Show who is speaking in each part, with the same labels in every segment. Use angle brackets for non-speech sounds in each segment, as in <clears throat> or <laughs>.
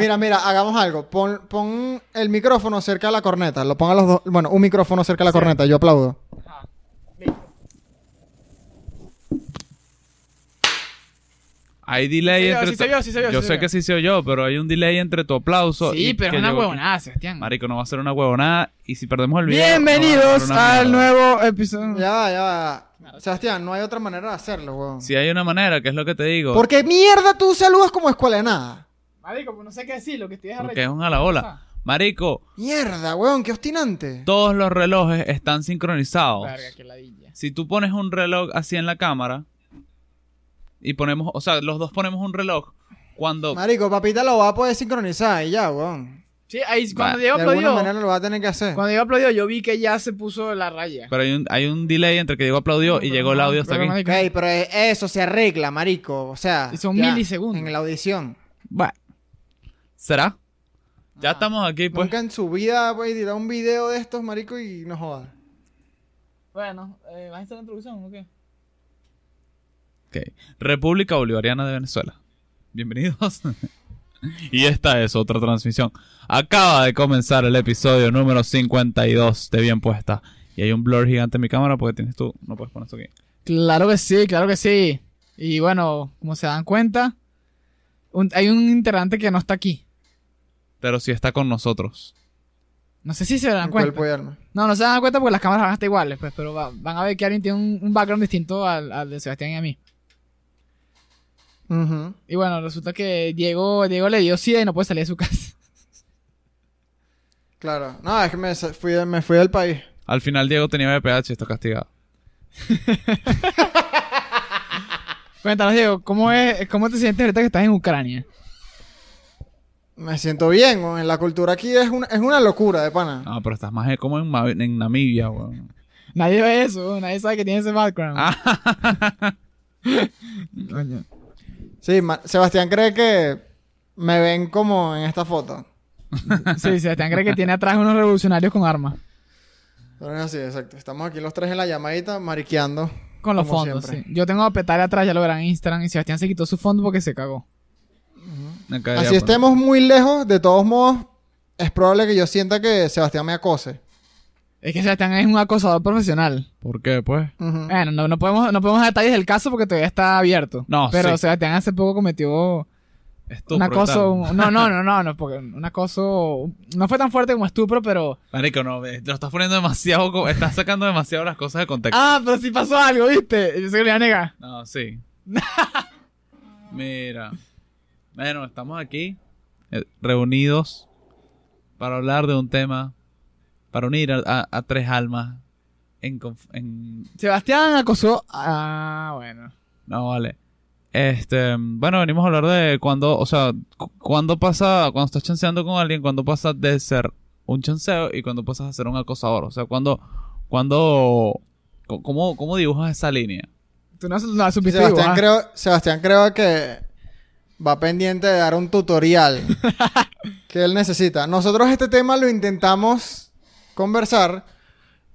Speaker 1: Mira, mira, hagamos algo. Pon, pon el micrófono cerca de la corneta. Lo pongan los dos. Bueno, un micrófono cerca de la corneta. Yo aplaudo.
Speaker 2: Hay delay
Speaker 3: Sí,
Speaker 2: entre
Speaker 3: sí yo, sí soy yo,
Speaker 2: Yo
Speaker 3: sí
Speaker 2: sé que sí soy yo, pero hay un delay entre tu aplauso
Speaker 3: Sí,
Speaker 2: y
Speaker 3: pero es una huevonada, Sebastián.
Speaker 2: Marico, no va a ser una huevonada y si perdemos el video...
Speaker 3: Bienvenidos
Speaker 2: no
Speaker 3: al nuevo episodio.
Speaker 1: Ya va, ya va. Sebastián, no hay otra manera de hacerlo, weón.
Speaker 2: Si hay una manera, que es lo que te digo.
Speaker 1: ¿Por qué mierda tú saludas como escuela de nada?
Speaker 3: Marico, pues no sé qué decir, lo que estoy
Speaker 2: Porque es un a la ola. Marico,
Speaker 1: Mierda, weón, qué obstinante.
Speaker 2: todos los relojes están sincronizados.
Speaker 3: Verga, qué ladilla.
Speaker 2: Si tú pones un reloj así en la cámara y ponemos, o sea, los dos ponemos un reloj, cuando
Speaker 1: Marico, papita lo va a poder sincronizar y ya, weón.
Speaker 3: Sí, ahí cuando Diego
Speaker 1: De alguna
Speaker 3: aplaudió,
Speaker 1: manera lo va a tener que hacer.
Speaker 3: cuando Diego aplaudió, yo vi que ya se puso la raya.
Speaker 2: pero hay un, hay un delay entre que Diego aplaudió y llegó el audio hasta aquí.
Speaker 1: Ok, pero eso se arregla, marico. O sea,
Speaker 3: Y son
Speaker 1: ya,
Speaker 3: milisegundos.
Speaker 1: En la audición.
Speaker 2: Bueno. ¿Será? Ya estamos aquí, pues.
Speaker 1: Nunca en su vida a editar un video de estos, marico, y no jodas.
Speaker 3: Bueno, eh, ¿vas a hacer la introducción o qué?
Speaker 2: Ok. República Bolivariana de Venezuela. Bienvenidos. <laughs> y esta es otra transmisión. Acaba de comenzar el episodio número 52 de Bien Puesta. Y hay un blur gigante en mi cámara porque tienes tú. No puedes poner esto aquí.
Speaker 3: Claro que sí, claro que sí. Y bueno, como se dan cuenta, un- hay un integrante que no está aquí.
Speaker 2: Pero sí está con nosotros.
Speaker 3: No sé si se dan
Speaker 1: En
Speaker 3: cuenta.
Speaker 1: cuerpo y alma.
Speaker 3: No, no se dan cuenta porque las cámaras van a estar iguales, pues, pero va- van a ver que alguien tiene un, un background distinto al, al de Sebastián y a mí.
Speaker 1: Ujú.
Speaker 3: Y bueno, resulta que Diego, Diego le dio SIDA y no puede salir de su casa.
Speaker 1: Claro. No, es que me fui, me fui del país.
Speaker 2: Al final Diego tenía BPH y está castigado. <laughs>
Speaker 3: Cuéntanos, Diego, ¿cómo, es, ¿cómo te sientes ahorita que estás en Ucrania?
Speaker 1: Me siento bien, weón. La cultura aquí es una, es una locura de pana.
Speaker 2: No, pero estás más como en, Ma- en Namibia, weón.
Speaker 3: Nadie ve eso, nadie sabe que tiene ese background.
Speaker 2: Ah, <laughs>
Speaker 3: Coño.
Speaker 1: Sí, ma- Sebastián cree que me ven como en esta foto.
Speaker 3: Sí, Sebastián cree que tiene atrás unos revolucionarios con armas.
Speaker 1: Pero es así, exacto. Estamos aquí los tres en la llamadita, mariqueando.
Speaker 3: Con los
Speaker 1: Como
Speaker 3: fondos, sí. Yo tengo a Petare atrás, ya lo verán en Instagram. Y Sebastián se quitó su fondo porque se cagó.
Speaker 1: Así estemos muy lejos, de todos modos, es probable que yo sienta que Sebastián me acose.
Speaker 3: Es que Sebastián es un acosador profesional.
Speaker 2: ¿Por qué, pues?
Speaker 1: Ujú.
Speaker 3: Bueno, no, no podemos, no podemos dar detalles del caso porque todavía está abierto.
Speaker 2: No,
Speaker 3: Pero
Speaker 2: sí.
Speaker 3: Sebastián hace poco cometió
Speaker 2: Estupro
Speaker 3: un acoso. un- no, no, no, no, no, porque un acoso. No fue tan fuerte como estupro, pero.
Speaker 2: Marico, no, ve, lo estás poniendo demasiado... Estás sacando demasiado las cosas de contexto.
Speaker 3: Ah, pero sí pasó algo, ¿viste? Yo sé que le iba a negar.
Speaker 2: No, sí. <laughs> Mira. Bueno, estamos aquí eh, reunidos para hablar de un tema, para unir a, a- a tres almas en, conf- en...
Speaker 3: Sebastián acosó. Ah, bueno.
Speaker 2: No, vale. Este, bueno, venimos a hablar de cuando, o sea, cu- cuando pasa, cuando estás chanceando con alguien, cuando pasa de ser un chanceo y cuando pasas a ser un acosador. O sea, cuando, cuando, ¿cómo, cómo dibujas esa línea?
Speaker 3: Tú no, no supiste
Speaker 1: Sebastián,
Speaker 3: dibujar.
Speaker 1: creo, Sebastián creo que va pendiente de dar un tutorial <laughs> que él necesita. Nosotros este tema lo intentamos conversar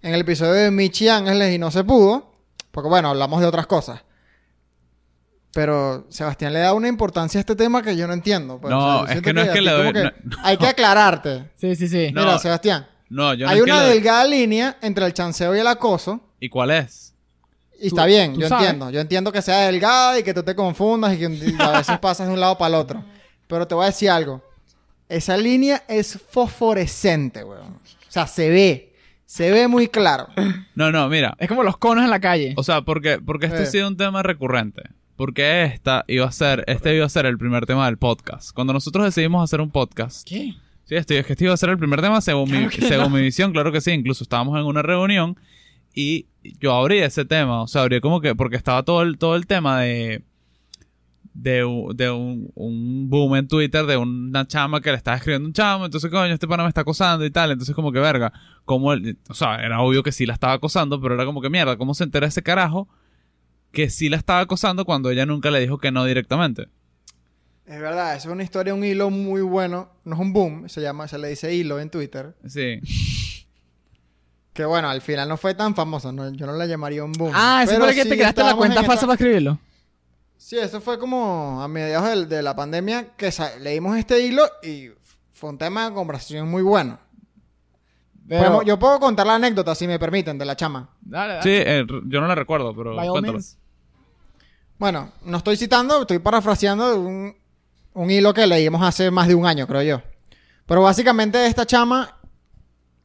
Speaker 1: en el episodio de Michi Ángeles y no se pudo, porque bueno, hablamos de otras cosas. Pero Sebastián le da una importancia a este tema que yo no entiendo. pues.
Speaker 2: No, es que no es que le doy- no,
Speaker 1: Hay que aclararte.
Speaker 3: Sí, sí, sí.
Speaker 2: No.
Speaker 1: Mira, Sebastián,
Speaker 2: No, yo no
Speaker 1: hay una delgada línea entre el chanceo y el acoso.
Speaker 2: ¿Y cuál es?
Speaker 1: Y
Speaker 3: Tú-
Speaker 1: está bien, yo
Speaker 3: sabes.
Speaker 1: entiendo. Yo entiendo que sea delgada y que tú te confundas y que y a veces pasas de un lado para el otro. Pero te voy a decir algo. Esa línea es fosforescente, weón. O sea, se ve. Se ve muy claro. <coughs>
Speaker 2: No, no, mira.
Speaker 3: Es como los conos en la calle.
Speaker 2: O sea, porque, porque este
Speaker 1: Eh.
Speaker 2: ha sido un tema recurrente. Porque esta iba a ser, este iba a ser el primer tema del podcast. Cuando nosotros decidimos hacer un podcast,
Speaker 3: ¿Qué?
Speaker 2: Sí, estoy, es que este iba a ser el primer tema según, mi,
Speaker 3: Claro
Speaker 2: según
Speaker 3: no.
Speaker 2: mi visión, claro que sí. Incluso estábamos en una reunión y yo abrí ese tema, o sea, abrí como que, porque estaba todo el, todo el tema de, de, de un, un boom en Twitter de una chama que le estaba escribiendo un chamo, entonces coño, este pana me está acosando y tal, entonces como que verga, como el- o sea, era obvio que sí la estaba acosando, pero era como que mierda, ¿cómo se entera ese carajo que sí la estaba acosando cuando ella nunca le dijo que no directamente?
Speaker 1: Es verdad, es una historia, un hilo muy bueno. No es un boom, se llama, se le dice hilo en Twitter.
Speaker 2: Sí.
Speaker 1: Que bueno, al final no fue tan famoso. no- yo no la llamaría un boom.
Speaker 3: Ah, ese
Speaker 1: Pero
Speaker 3: fue el que
Speaker 1: sí
Speaker 3: te creaste la cuenta
Speaker 1: en
Speaker 3: falsa
Speaker 1: esta-
Speaker 3: para escribirlo.
Speaker 1: Sí, eso fue como a mediados de, la pandemia que leímos este hilo y fue un tema de conversación muy bueno.
Speaker 3: Pero,
Speaker 1: yo puedo contar la anécdota, si me permiten, de la chama.
Speaker 3: dale, dale.
Speaker 2: Sí, eh, yo no la recuerdo, pero cuéntalo.
Speaker 1: Bueno, no estoy citando, estoy parafraseando un, un hilo que leímos hace más de un año, creo yo. Pero básicamente esta chama,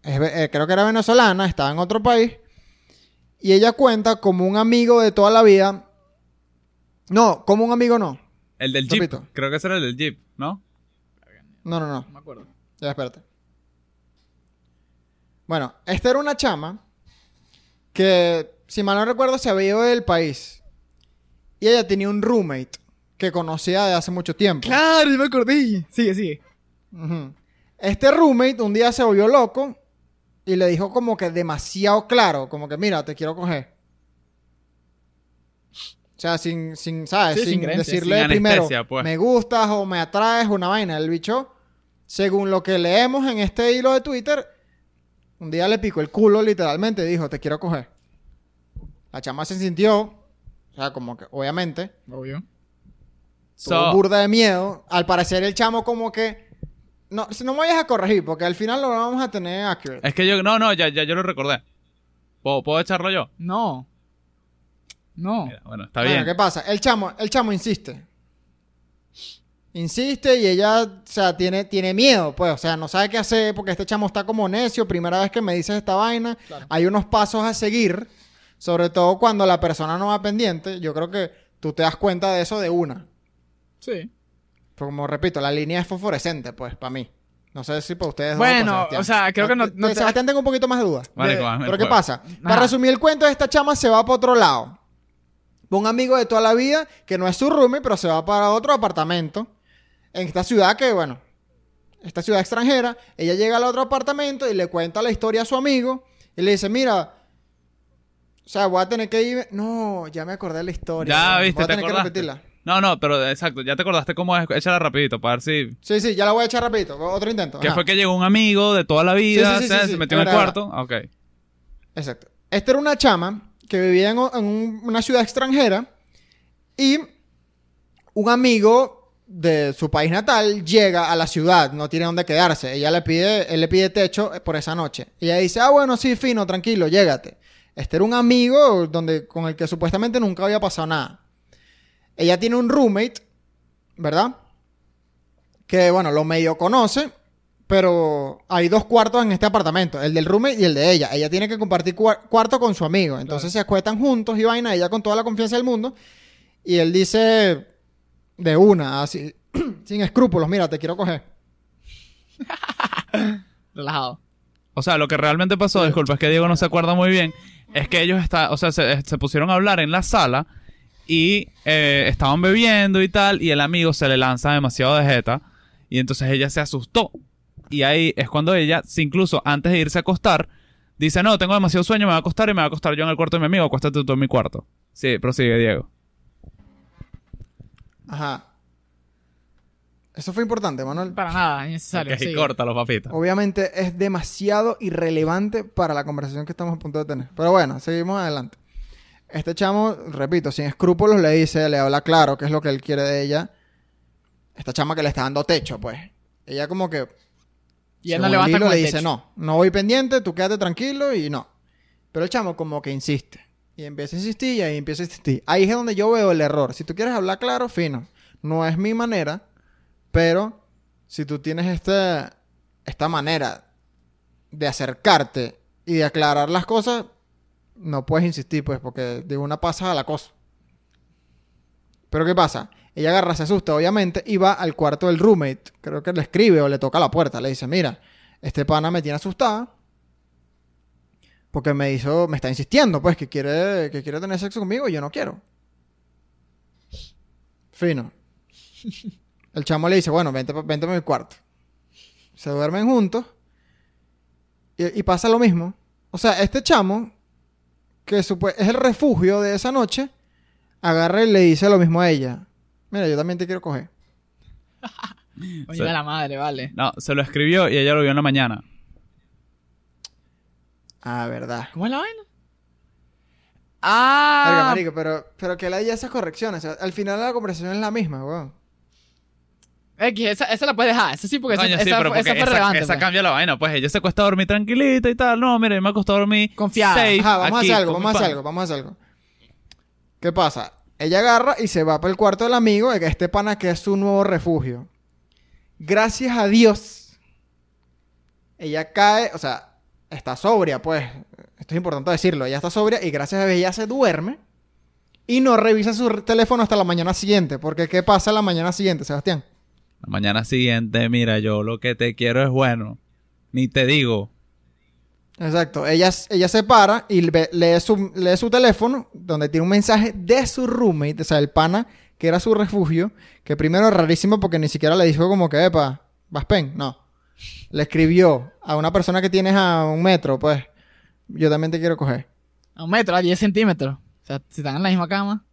Speaker 1: eh, creo que era venezolana, estaba en otro país, y ella cuenta como un amigo de toda la vida. No, como un amigo no.
Speaker 2: El del Jeep.
Speaker 1: Repito.
Speaker 2: Creo que ese era el del Jeep, ¿no?
Speaker 1: No, no, no.
Speaker 3: No me acuerdo.
Speaker 1: Ya, espérate. Bueno, esta era una chama que, si mal no recuerdo, se había ido del país. Y ella tenía un roommate que conocía de hace mucho tiempo.
Speaker 3: Claro, yo me acordé. Sigue, sigue.
Speaker 1: Ujú. Este roommate un día se volvió loco y le dijo como que demasiado claro, como que mira, te quiero coger. O sea, sin, sin ¿sabes?
Speaker 3: Sí, sin
Speaker 1: decirle
Speaker 2: sin
Speaker 1: primero,
Speaker 2: pues.
Speaker 1: me gustas o me atraes, una vaina. El bicho, según lo que leemos en este hilo de Twitter, un día le picó el culo literalmente y dijo, te quiero coger. La chama se sintió, o sea, como que, obviamente,
Speaker 3: Obvio.
Speaker 2: So,
Speaker 1: burda de miedo. Al parecer el chamo como que... No, si no me vayas a corregir, porque al final lo vamos a tener accurate.
Speaker 2: es que yo, no, no, ya, ya yo lo recordé. ¿Puedo, puedo echarlo yo?
Speaker 3: No. No.
Speaker 2: Mira, bueno, está
Speaker 1: Bueno,
Speaker 2: bien.
Speaker 1: ¿qué pasa? El chamo, el chamo insiste. Insiste y ella, o sea, tiene, tiene miedo, pues, o sea, no sabe qué hacer porque este chamo está como necio, primera vez que me dices esta vaina,
Speaker 3: Claro.
Speaker 1: hay unos pasos a seguir, sobre todo cuando la persona no va pendiente, yo creo que tú te das cuenta de eso de una.
Speaker 3: Sí.
Speaker 1: Como repito, la línea es fosforescente, pues, para mí. No sé si para ustedes.
Speaker 3: Bueno,
Speaker 1: Sebastián.
Speaker 3: o sea, creo que no- no te-
Speaker 1: Sebastián tengo un poquito más de dudas.
Speaker 2: Marico,
Speaker 1: De- Pero ¿qué pasa? Para resumir el cuento, esta chama se va para otro lado. Un amigo de toda la vida, que no es su roomie, pero se va para otro apartamento. En esta ciudad que, bueno, esta ciudad extranjera. Ella llega al otro apartamento y le cuenta la historia a su amigo. Y le dice, mira... O sea, voy a tener que ir... No, ya me acordé de la historia.
Speaker 2: Ya,
Speaker 1: Voy
Speaker 2: viste,
Speaker 1: a
Speaker 2: te
Speaker 1: tener que repetirla.
Speaker 2: No, no, pero exacto, ya te acordaste cómo es. Échala rapidito para ver si...
Speaker 1: Sí, sí, ya la voy a echar rapidito. Otro intento.
Speaker 2: Que
Speaker 1: Ajá.
Speaker 2: fue que llegó un amigo de toda la vida,
Speaker 1: Sí, sí, sí,
Speaker 2: se, metió en el cuarto. Ok.
Speaker 1: Exacto. Esta era una chama que vivía en, o- en un- una ciudad extranjera y un amigo de su país natal llega a la ciudad, no tiene dónde quedarse. Ella le pide, él le pide techo por esa noche. Y ella dice, ah, bueno, sí, fino, tranquilo, llégate. Este era un amigo donde, con el que supuestamente nunca había pasado nada. Ella tiene un roommate, ¿verdad? Que, bueno, lo medio conoce, pero hay dos cuartos en este apartamento, el del roommate y el de ella. Ella tiene que compartir cua- cuarto con su amigo. Entonces se acuestan juntos y vaina, ella con toda la confianza del mundo. Y él dice de una, así, <clears throat> sin escrúpulos, mira, te quiero coger. <laughs>
Speaker 3: Relajado.
Speaker 2: O sea, lo que realmente pasó, disculpa, es que Diego no se acuerda muy bien, es que ellos está, o sea, se, se pusieron a hablar en la sala y eh, estaban bebiendo y tal, y el amigo se le lanza demasiado de jeta, y entonces ella se asustó. Y ahí es cuando ella, incluso antes de irse a acostar, dice, no, tengo demasiado sueño, me voy a acostar y me voy a acostar yo en el cuarto de mi amigo, acuéstate tú en mi cuarto. Sí, prosigue, Diego.
Speaker 1: Ajá. Eso fue importante, Manuel.
Speaker 3: Para nada, innecesario.
Speaker 2: Ok,
Speaker 3: sigue.
Speaker 2: córtalo, papito.
Speaker 1: Obviamente es demasiado irrelevante para la conversación que estamos a punto de tener. Pero bueno, seguimos adelante. Este chamo, repito, sin escrúpulos le dice, le habla claro qué es lo que él quiere de ella. Esta chama que le está dando techo, pues. Ella como que...
Speaker 3: Y él no le
Speaker 1: el
Speaker 3: basta
Speaker 1: hilo,
Speaker 3: con
Speaker 1: le
Speaker 3: el
Speaker 1: dice,
Speaker 3: techo.
Speaker 1: no, no voy pendiente, tú quédate tranquilo y no. Pero el chamo como que insiste. Y empieza a insistir y ahí empieza a insistir. Ahí es donde yo veo el error. Si tú quieres hablar claro, fino. No es mi manera, pero si tú tienes este, esta manera de acercarte y de aclarar las cosas, no puedes insistir, pues, porque de una pasa a la cosa. Pero ¿qué pasa? Ella agarra, se asusta, obviamente, y va al cuarto del roommate. Creo que le escribe o le toca la puerta. Le dice, mira, este pana me tiene asustada. Porque me hizo, me está insistiendo, pues, que quiere, que quiere tener sexo conmigo y yo no quiero. Fino. <laughs> El chamo le dice, bueno, vente, vente a mi cuarto. Se duermen juntos. Y, y pasa lo mismo. O sea, este chamo, que es el refugio de esa noche, agarra y le dice lo mismo a ella. Mira, yo también te quiero coger. <laughs>
Speaker 3: Oye,
Speaker 2: Sí.
Speaker 3: la madre, vale.
Speaker 2: No, se lo escribió y ella lo vio en la mañana.
Speaker 1: Ah, verdad.
Speaker 3: ¿Cómo es la vaina?
Speaker 1: Verga,
Speaker 3: Ah,
Speaker 1: marico, pero, pero que le haya esas correcciones. o sea, al final la conversación es la misma, weón.
Speaker 3: X, esa, esa la puedes dejar. Esa sí, porque esa,
Speaker 2: Coño, sí,
Speaker 3: esa
Speaker 2: pero
Speaker 3: fue-
Speaker 2: porque
Speaker 3: esa fue
Speaker 2: esa,
Speaker 3: relevante.
Speaker 2: esa
Speaker 3: pues.
Speaker 2: cambia la vaina. Pues ella se cuesta dormir tranquilita y tal. No, mira, yo me acostó a dormir.
Speaker 3: Confiada.
Speaker 2: safe,
Speaker 1: Ajá, vamos
Speaker 2: aquí,
Speaker 1: a hacer algo, vamos a hacer algo, vamos a hacer algo. ¿Qué pasa? Ella agarra y se va para el cuarto del amigo, de que este pana que es su nuevo refugio. Gracias a Dios, ella cae, o sea, está sobria, pues. Esto es importante decirlo. Ella está sobria y gracias a Dios ella se duerme y no revisa su teléfono hasta la mañana siguiente. Porque ¿qué pasa la mañana siguiente, Sebastián?
Speaker 2: La mañana siguiente, mira, yo lo que te quiero es bueno. Ni te digo.
Speaker 1: Exacto. Ella, ella se para y ve- lee su, lee su teléfono, donde tiene un mensaje de su roommate, o sea, el pana, que era su refugio, que primero es rarísimo porque ni siquiera le dijo como que, epa, vas pen. No. Le escribió a una persona que tienes a un metro, pues, yo también te quiero coger.
Speaker 3: A un metro, a 10 centímetros. O sea, si están en la misma cama.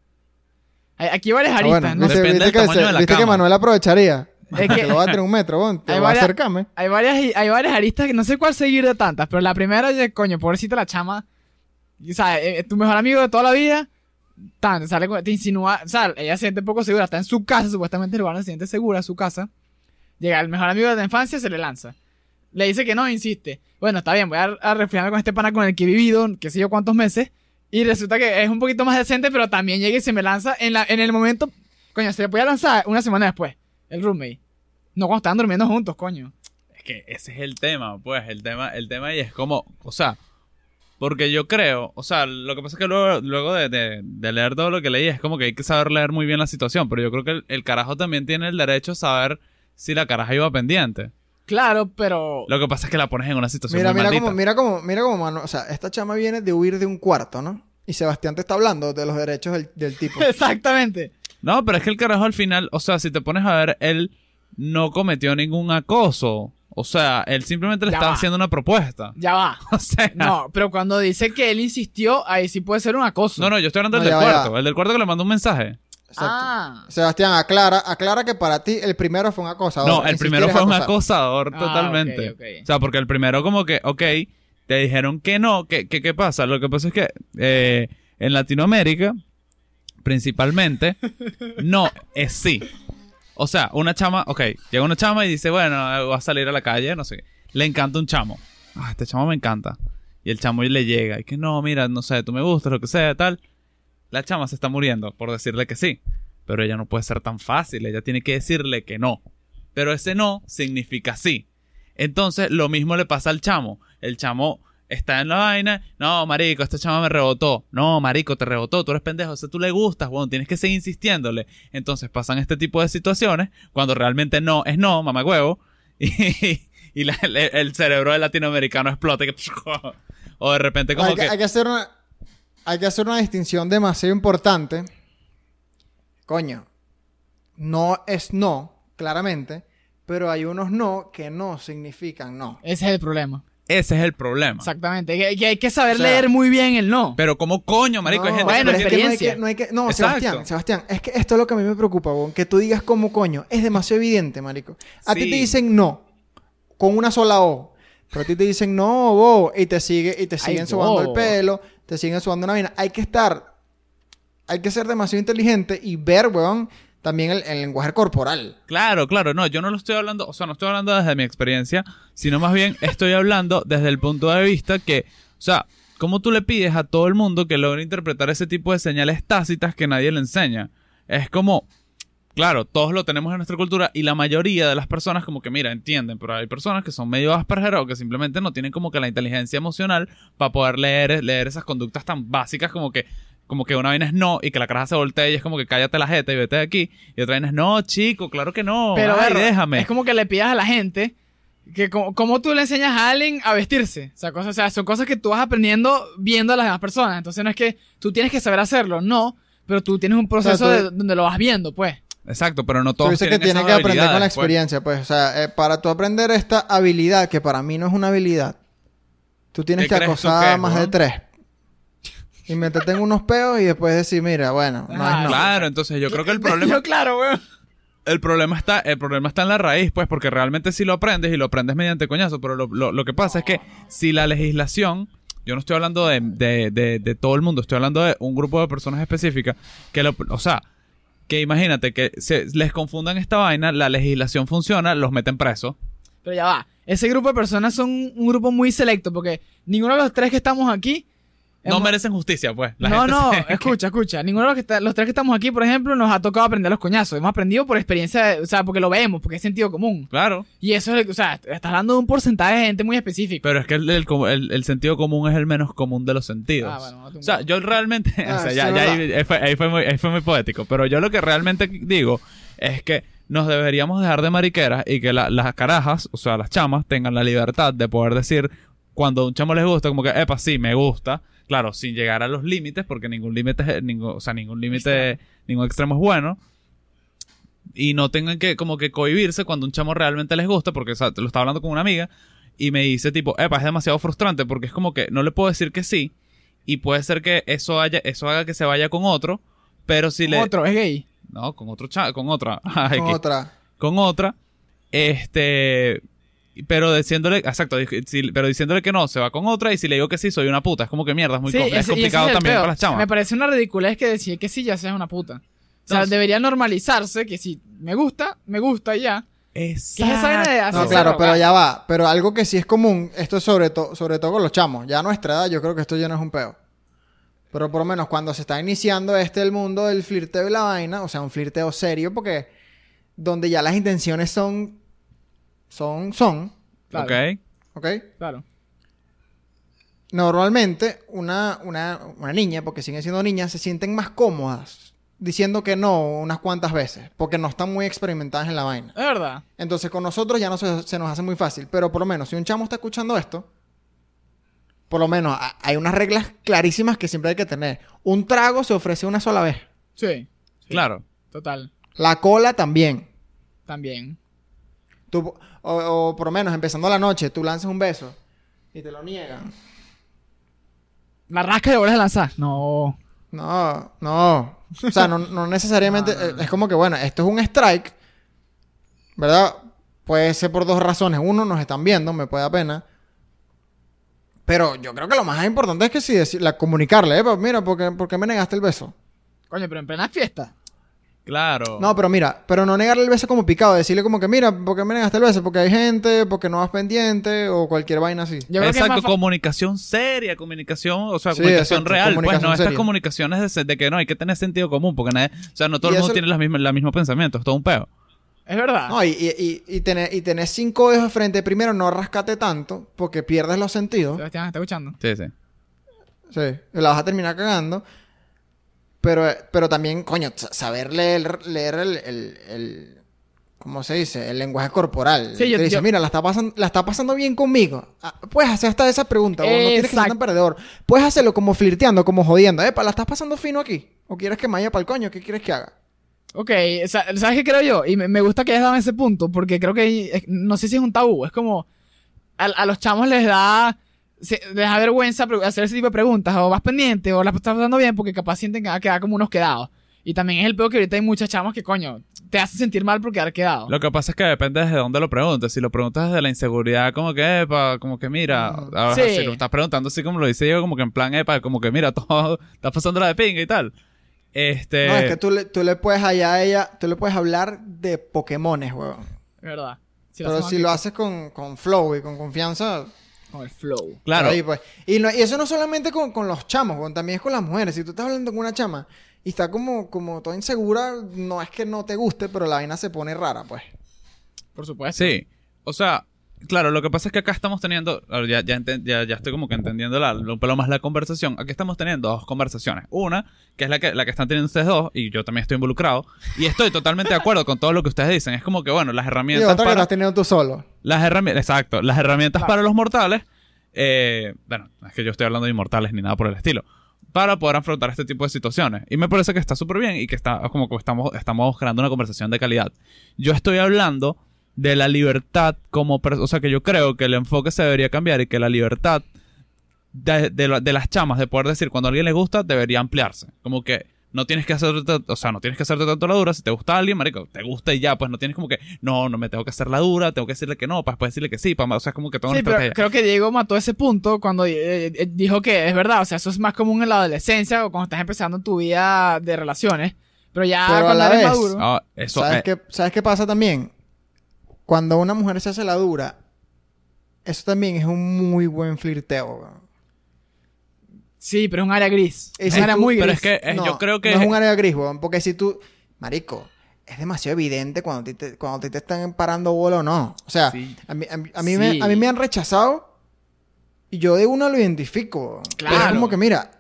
Speaker 3: Hay- aquí varias
Speaker 1: Ah,
Speaker 3: aristas.
Speaker 1: bueno,
Speaker 3: ¿no?
Speaker 1: viste,
Speaker 2: Depende
Speaker 1: viste
Speaker 2: del
Speaker 1: que,
Speaker 2: tamaño
Speaker 1: se-
Speaker 2: de la
Speaker 1: viste que
Speaker 2: cama.
Speaker 1: Manuel aprovecharía.
Speaker 3: Es <laughs>
Speaker 1: que lo va a tener un metro, bueno, te
Speaker 3: Hay
Speaker 1: va a acercarme.
Speaker 3: Hay varias, hay varias aristas que no sé cuál seguir de tantas, pero la primera es, coño, pobrecita la chama. O sea, eh, tu mejor amigo de toda la vida, tan, sale, te insinúa, o sea, ella se siente poco segura, está en su casa, supuestamente el donde se siente segura, su casa. Llega el mejor amigo de la infancia, se le lanza. Le dice que no, insiste. Bueno, está bien, voy a, a resfriarme con este pana con el que he vivido, qué sé yo cuántos meses. Y resulta que es un poquito más decente, pero también llega y se me lanza en, la, en el momento. Coño, se le podía lanzar una semana después, el roommate. No cuando estaban durmiendo juntos, coño.
Speaker 2: Es que ese es el tema, pues, el tema, el tema y es como, o sea, porque yo creo, o sea, lo que pasa es que luego, luego de, de- de leer todo lo que leí es como que hay que saber leer muy bien la situación, pero yo creo que el, el carajo también tiene el derecho a saber si la caraja iba pendiente.
Speaker 3: Claro, pero.
Speaker 2: Lo que pasa es que la pones en una situación
Speaker 1: Mira,
Speaker 2: muy
Speaker 1: mira
Speaker 2: maldita.
Speaker 1: como, mira como, mira como, Manu- o sea, esta chama viene de huir de un cuarto, ¿no? Y Sebastián te está hablando de los derechos del, del tipo. <laughs>
Speaker 3: Exactamente.
Speaker 2: No, pero es que el carajo al final, o sea, si te pones a ver, él no cometió ningún acoso. O sea, él simplemente le
Speaker 3: Ya
Speaker 2: estaba
Speaker 3: va.
Speaker 2: haciendo una propuesta.
Speaker 3: Ya va. <laughs>
Speaker 2: O sea,
Speaker 3: No, pero cuando dice que él insistió, ahí sí puede ser un acoso.
Speaker 2: no, no, yo estoy hablando
Speaker 1: No,
Speaker 2: del cuarto.
Speaker 1: va.
Speaker 2: El del cuarto que le mandó un mensaje.
Speaker 1: Exacto.
Speaker 3: Ah.
Speaker 1: Sebastián, aclara, aclara que para ti el primero fue un acosador.
Speaker 2: No, el
Speaker 1: Insistir
Speaker 2: primero
Speaker 1: es
Speaker 2: fue un acosador
Speaker 3: Ah,
Speaker 2: totalmente.
Speaker 3: ok, ok.
Speaker 2: O sea, porque el primero como que, ok, te dijeron que no, que, que- ¿qué pasa? Lo que pasa es que eh, en Latinoamérica, principalmente, no es sí. O sea, una chama, ok, llega una chama y dice, bueno, va a salir a la calle, no sé. Le encanta un chamo. Ah, este chamo me encanta. Y el chamo le llega y que no, mira, no sé, tú me gustas, lo que sea, tal. La chama se está muriendo por decirle que sí. Pero ella no puede ser tan fácil, ella tiene que decirle que no. Pero ese no significa sí. Entonces, lo mismo le pasa al chamo. El chamo está en la vaina. No, marico, esta chama me rebotó. No, marico, te rebotó. Tú eres pendejo. O sea, tú le gustas, bueno, tienes que seguir insistiéndole. Entonces pasan este tipo de situaciones cuando realmente no es no, mamá huevo. <laughs> Y, y la- el, el cerebro del latinoamericano explota. y que- <laughs> o de repente como
Speaker 1: hay, que,
Speaker 2: que...
Speaker 1: hay que hacer una, hay que hacer una distinción demasiado importante. Coño, no es no, claramente, pero hay unos no que no significan no.
Speaker 3: Ese es el problema.
Speaker 2: Ese es el problema.
Speaker 3: Exactamente. Que, que hay que saber
Speaker 1: O sea-
Speaker 3: leer muy bien el no.
Speaker 2: Pero como coño, marico, hay
Speaker 1: No,
Speaker 2: gente
Speaker 3: bueno,
Speaker 2: que no
Speaker 1: que hay
Speaker 3: experiencia.
Speaker 1: que, no hay que- no,
Speaker 2: Exacto.
Speaker 1: Sebastián, Sebastián, es que esto es lo que a mí me preocupa, weón, que tú digas como coño, es demasiado evidente, marico. A ti te dicen no, con una sola O, pero a ti te dicen no, bo, y te sigue, y te siguen sobando el
Speaker 3: bobo.
Speaker 1: pelo, te siguen sobando una vaina. Hay que estar, hay que ser demasiado inteligente y ver, weón, también el, lenguaje corporal.
Speaker 2: Claro, claro, no, yo no lo estoy hablando, o sea, no estoy hablando desde mi experiencia, sino más bien estoy hablando desde el punto de vista que, o sea, ¿cómo tú le pides a todo el mundo que logre interpretar ese tipo de señales tácitas que nadie le enseña? Es como, claro, todos lo tenemos en nuestra cultura y la mayoría de las personas como que, mira, entienden, pero hay personas que son medio asperger o que simplemente no tienen como que la inteligencia emocional para poder leer, leer esas conductas tan básicas como que como que una vaina es no y que la caraja se voltea y es como que cállate la jeta y vete de aquí. Y otra vaina es no, chico, claro que no.
Speaker 3: Pero
Speaker 2: ay,
Speaker 3: ver,
Speaker 2: déjame.
Speaker 3: es como que le pidas a la gente que como, como tú le enseñas a alguien a vestirse. O sea, cosas, o sea, son cosas que tú vas aprendiendo viendo a las demás personas. Entonces no es que tú tienes que saber hacerlo, no. Pero tú tienes un proceso
Speaker 1: O sea, tú-
Speaker 3: de- donde lo vas viendo, pues.
Speaker 2: Exacto, pero no
Speaker 1: Tú
Speaker 2: todos
Speaker 1: dices que tienes que aprender con la
Speaker 2: pues.
Speaker 1: experiencia, pues. O sea, eh, para tú aprender esta habilidad, que para mí no es una habilidad, tú tienes
Speaker 2: ¿Qué
Speaker 1: que
Speaker 2: tú
Speaker 1: acosar
Speaker 2: que
Speaker 1: a
Speaker 2: es,
Speaker 1: más de tres. Y meterte en unos peos y después decir, mira, bueno, no
Speaker 3: Ah,
Speaker 1: es no.
Speaker 2: Claro, entonces yo creo que el problema,
Speaker 3: Yo, claro, weón.
Speaker 2: el problema está, el problema está en la raíz, pues, porque realmente sí lo aprendes y lo aprendes mediante coñazo, pero lo, lo- lo que pasa es que si la legislación Yo no estoy hablando de, de, de, de todo el mundo, estoy hablando de un grupo de personas específicas que, lo, o sea, que imagínate que se les confundan esta vaina, la legislación funciona, los meten presos.
Speaker 3: Pero ya va. Ese grupo de personas son un grupo muy selecto porque ninguno de los tres que estamos aquí.
Speaker 2: No merecen justicia, pues. La
Speaker 3: no,
Speaker 2: gente
Speaker 3: no,
Speaker 2: se-
Speaker 3: escucha, escucha. Ninguno de los, que está- los tres que estamos aquí, por ejemplo, nos ha tocado aprender los coñazos. Hemos aprendido por experiencia, o sea, porque lo vemos, porque es sentido común.
Speaker 2: Claro.
Speaker 3: Y eso es, o sea, estás hablando de un porcentaje de gente muy específico.
Speaker 2: Pero es que el, el, com- el- el sentido común es el menos común de los sentidos.
Speaker 3: Ah, bueno, no
Speaker 2: o sea, yo realmente. <laughs>
Speaker 1: Ah,
Speaker 2: o sea,
Speaker 1: sí,
Speaker 2: ya, ya ahí, ahí fue, ahí fue muy, ahí fue muy poético. Pero yo lo que realmente digo es que nos deberíamos dejar de mariqueras y que la- las carajas, o sea, las chamas, tengan la libertad de poder decir cuando a un chamo les gusta, como que, epa, sí, me gusta. Claro, sin llegar a los límites, porque ningún límite, es- ningún, o sea, ningún límite, ningún extremo es bueno. Y no tengan que, como que cohibirse cuando un chamo realmente les gusta, porque o sea, lo estaba hablando con una amiga y me dice tipo, epa, es demasiado frustrante porque es como que no le puedo decir que sí y puede ser que eso haya, eso haga que se vaya con otro, pero si le...
Speaker 3: Otro, es gay.
Speaker 2: No, con otro cha- con otra. <laughs>
Speaker 1: Con otra.
Speaker 2: con otra. Este. Pero diciéndole, exacto, si- pero diciéndole que no, se va con otra y si le digo que sí, soy una puta. Es como que mierda, es muy
Speaker 3: Sí,
Speaker 2: com-
Speaker 3: ese-
Speaker 2: es complicado también
Speaker 3: peor.
Speaker 2: para las chamas.
Speaker 3: Me parece una ridiculez que decir que sí ya seas una puta. O sea, debería normalizarse que si me gusta, me gusta y ya. ¿Qué es
Speaker 2: Exacto.
Speaker 1: No, claro, pero ya va. Pero algo que sí es común, esto es sobre, to- sobre todo con los chamos. Ya a nuestra edad, yo creo que esto ya no es un peo. Pero por lo menos cuando se está iniciando este el mundo del flirteo y la vaina, o sea, un flirteo serio, porque donde ya las intenciones son. Son. Son.
Speaker 3: Claro,
Speaker 2: Ok.
Speaker 1: ¿Ok?
Speaker 3: claro.
Speaker 1: Normalmente, una, una, una niña, porque siguen siendo niñas, se sienten más cómodas diciendo que no unas cuantas veces, porque no están muy experimentadas en la vaina.
Speaker 3: Es verdad.
Speaker 1: Entonces con nosotros ya no se, se nos hace muy fácil. Pero por lo menos, si un chamo está escuchando esto, por lo menos a- hay unas reglas clarísimas que siempre hay que tener. Un trago se ofrece una sola vez.
Speaker 3: Sí. sí,
Speaker 2: Claro.
Speaker 3: Total.
Speaker 1: La cola también.
Speaker 3: También.
Speaker 1: Tú, o, o por lo menos empezando la noche, tú lanzas un beso y te lo niegan.
Speaker 3: La rasca de vuelves a lanzar. No.
Speaker 1: No, no. O sea, no, no necesariamente. <laughs> Es como que, bueno, esto es un strike. ¿Verdad? Puede ser por dos razones. Uno, nos están viendo, me puede dar pena. Pero yo creo que lo más importante es que sí, decir- la, comunicarle, ¿eh? Pues Mira, ¿por qué, por qué me negaste el beso?
Speaker 3: Coño, pero en plena fiesta.
Speaker 2: Claro.
Speaker 1: No, pero mira, pero no negarle el beso como picado, decirle como que, mira, ¿por qué me negaste el beso? Porque hay gente, porque no vas pendiente, o cualquier vaina así.
Speaker 3: Yo creo que es
Speaker 2: Exacto, comunicación seria, comunicación, o sea,
Speaker 1: Sí,
Speaker 2: comunicación
Speaker 1: exacto,
Speaker 2: real,
Speaker 1: comunicación
Speaker 2: pues no estas comunicaciones de, que no hay que tener sentido común, porque nadie, o sea, no todo
Speaker 1: Y
Speaker 2: el mundo
Speaker 1: eso-
Speaker 2: tiene las mismas, el mismo pensamiento, es todo un peo.
Speaker 3: Es verdad.
Speaker 1: No, y, y, y, y tener, y tener cinco dedos de frente, primero no rascate tanto, porque pierdes los sentidos.
Speaker 3: Sebastián, ¿está escuchando?
Speaker 2: Sí, sí.
Speaker 1: Sí, la vas a terminar cagando. Pero, pero también, coño, sa- saber leer, leer el, el, el- ¿Cómo se dice? El lenguaje corporal.
Speaker 3: Sí, yo-
Speaker 1: Te dice,
Speaker 3: yo-
Speaker 1: mira, la está, pasando, la está pasando bien conmigo. Ah, puedes hacer hasta esa pregunta. vos, No tienes que ser tan perdedor. Puedes hacerlo como flirteando, como jodiendo. Epa, ¿la estás pasando fino aquí? ¿O quieres que me vaya para el coño? ¿Qué quieres que haga?
Speaker 3: Ok, sa- ¿sabes qué creo yo? Y me, gusta que hayas dado ese punto, porque creo que no sé si es un tabú, es como a, a los chamos les da se- les da vergüenza hacer ese tipo de preguntas, o vas pendiente, o la estás pasando bien, porque capaz sienten que van a quedar como unos quedados. Y también es el peor que ahorita hay muchas chamas que, coño, te hace sentir mal por quedar quedado.
Speaker 2: Lo que pasa es que depende desde dónde lo preguntes. Si lo preguntas desde la inseguridad, como que, epa, como que mira,
Speaker 1: Ujú.
Speaker 2: ahora,
Speaker 3: Sí.
Speaker 2: si lo estás preguntando así como lo dice yo, como que en plan, epa, como que mira, <laughs> todo, estás pasando la de pinga y tal. Este.
Speaker 1: No, es que tú le, tú le puedes allá a ella, tú le puedes hablar de Pokémones, weón.
Speaker 3: Es verdad. Si
Speaker 1: Pero si
Speaker 3: aquí
Speaker 1: lo haces con, con flow y con confianza,
Speaker 3: Con el flow.
Speaker 2: Claro.
Speaker 1: Ahí, pues. y, no- y eso no solamente con, con los chamos, weón, también es con las mujeres. Si tú estás hablando con una chama y está como, como toda insegura, no es que no te guste, pero la vaina se pone rara, pues.
Speaker 3: Por supuesto.
Speaker 2: Sí. O sea, claro, lo que pasa es que acá estamos teniendo. Ya, ya, ya, ya estoy como que entendiendo la, un pelo más la conversación. Aquí estamos teniendo dos conversaciones. Una, que es la que, la que están teniendo ustedes dos, y yo también estoy involucrado. Y estoy totalmente de acuerdo con todo lo que ustedes dicen. Es como que, bueno, las
Speaker 1: Y
Speaker 2: herramientas.
Speaker 1: que
Speaker 2: para-
Speaker 1: estás teniendo tú solo.
Speaker 2: Las herramientas, exacto, las herramientas
Speaker 3: Claro.
Speaker 2: para los mortales, eh, bueno, es que yo estoy hablando de inmortales ni nada por el estilo, para poder afrontar este tipo de situaciones. Y me parece que está súper bien y que está como que estamos, estamos creando una conversación de calidad. Yo estoy hablando de la libertad como, o sea, que yo creo que el enfoque se debería cambiar y que la libertad de, de de las chamas de poder decir cuando a alguien le gusta debería ampliarse. Como que no tienes que hacerte, o sea, no tienes que hacerte tanto la dura. Si te gusta alguien, marico, te gusta y ya, pues no tienes como que, no, no me tengo que hacer la dura, tengo que decirle que no, para después decirle que sí, para, o sea, es como que tengo
Speaker 3: Sí,
Speaker 2: una
Speaker 3: pero
Speaker 2: estrategia.
Speaker 3: creo que Diego mató ese punto cuando eh, eh, dijo que es verdad, o sea, eso es más común en la adolescencia o cuando estás empezando tu vida de relaciones, pero ya
Speaker 1: Pero a
Speaker 3: cuando
Speaker 1: la
Speaker 3: eres
Speaker 1: vez-
Speaker 3: maduro.
Speaker 2: Ah, eso,
Speaker 1: ¿Sabes,
Speaker 2: eh,
Speaker 1: qué, ¿Sabes qué pasa también? Cuando una mujer se hace la dura, eso también es un muy buen flirteo. weón.
Speaker 3: Sí, pero es un área gris. Es un área
Speaker 1: tú-
Speaker 3: muy gris.
Speaker 2: pero es que eh,
Speaker 1: No,
Speaker 2: yo creo que
Speaker 1: No es un área gris, weón. Porque si tú... Marico, es demasiado evidente cuando te, cuando te están parando bola o no. O sea,
Speaker 2: Sí.
Speaker 1: a mí, a mí- a mí
Speaker 3: Sí.
Speaker 1: me, a mí me han rechazado y yo de una lo identifico. weón. Pero Es
Speaker 3: Claro.
Speaker 1: como que, mira...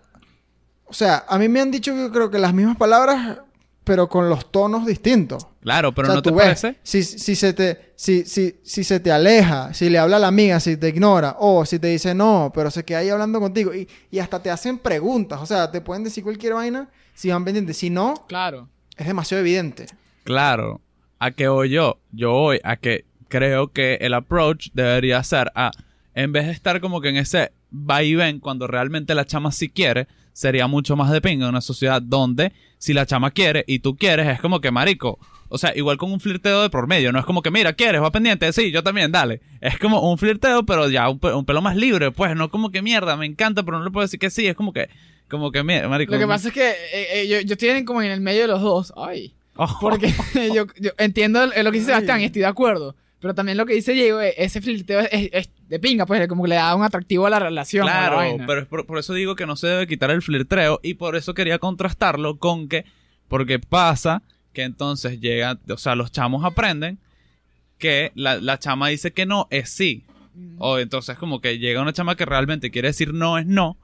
Speaker 1: O sea, a mí me han dicho yo creo que las mismas palabras, pero con los tonos distintos.
Speaker 2: claro, pero
Speaker 1: O sea,
Speaker 2: no te
Speaker 1: ves,
Speaker 2: parece.
Speaker 1: Si, si, se te, si, si, si se te aleja, si le habla a la amiga, si te ignora, o si te dice no, pero se queda ahí hablando contigo, y, y hasta te hacen preguntas, o sea, te pueden decir cualquier vaina si van pendientes. Si no,
Speaker 3: Claro.
Speaker 1: es demasiado evidente.
Speaker 2: Claro. ¿A qué voy yo? Yo voy a que creo que el approach debería ser a, en vez de estar como que en ese va y ven cuando realmente la chama sí quiere, sería mucho más de pinga en una sociedad donde si la chama quiere y tú quieres, es como que marico. O sea, igual con un flirteo de por medio, no es como que, mira, ¿quieres? Va pendiente, sí, yo también, dale. Es como un flirteo, pero ya un, un pelo más libre, pues, no como que mierda, me encanta, pero no le puedo decir que sí, es como que, como que, mierda, marico.
Speaker 3: Lo que pasa es que eh, eh, yo, yo estoy en- como en el medio de los dos. Ay.
Speaker 2: Oh,
Speaker 3: Porque <laughs> yo, yo entiendo lo que dice. Sebastián y estoy de acuerdo. Pero también lo que dice Diego, eh, ese flirteo es, es- de pinga, pues como que le da un atractivo a la relación. la
Speaker 2: Claro, pero es por, por eso digo que no se debe quitar el flirteo y por eso quería contrastarlo con que, porque pasa que entonces llega, o sea, los chamos aprenden que la, la chama dice que no es sí. O entonces como que llega una chama que realmente quiere decir no es no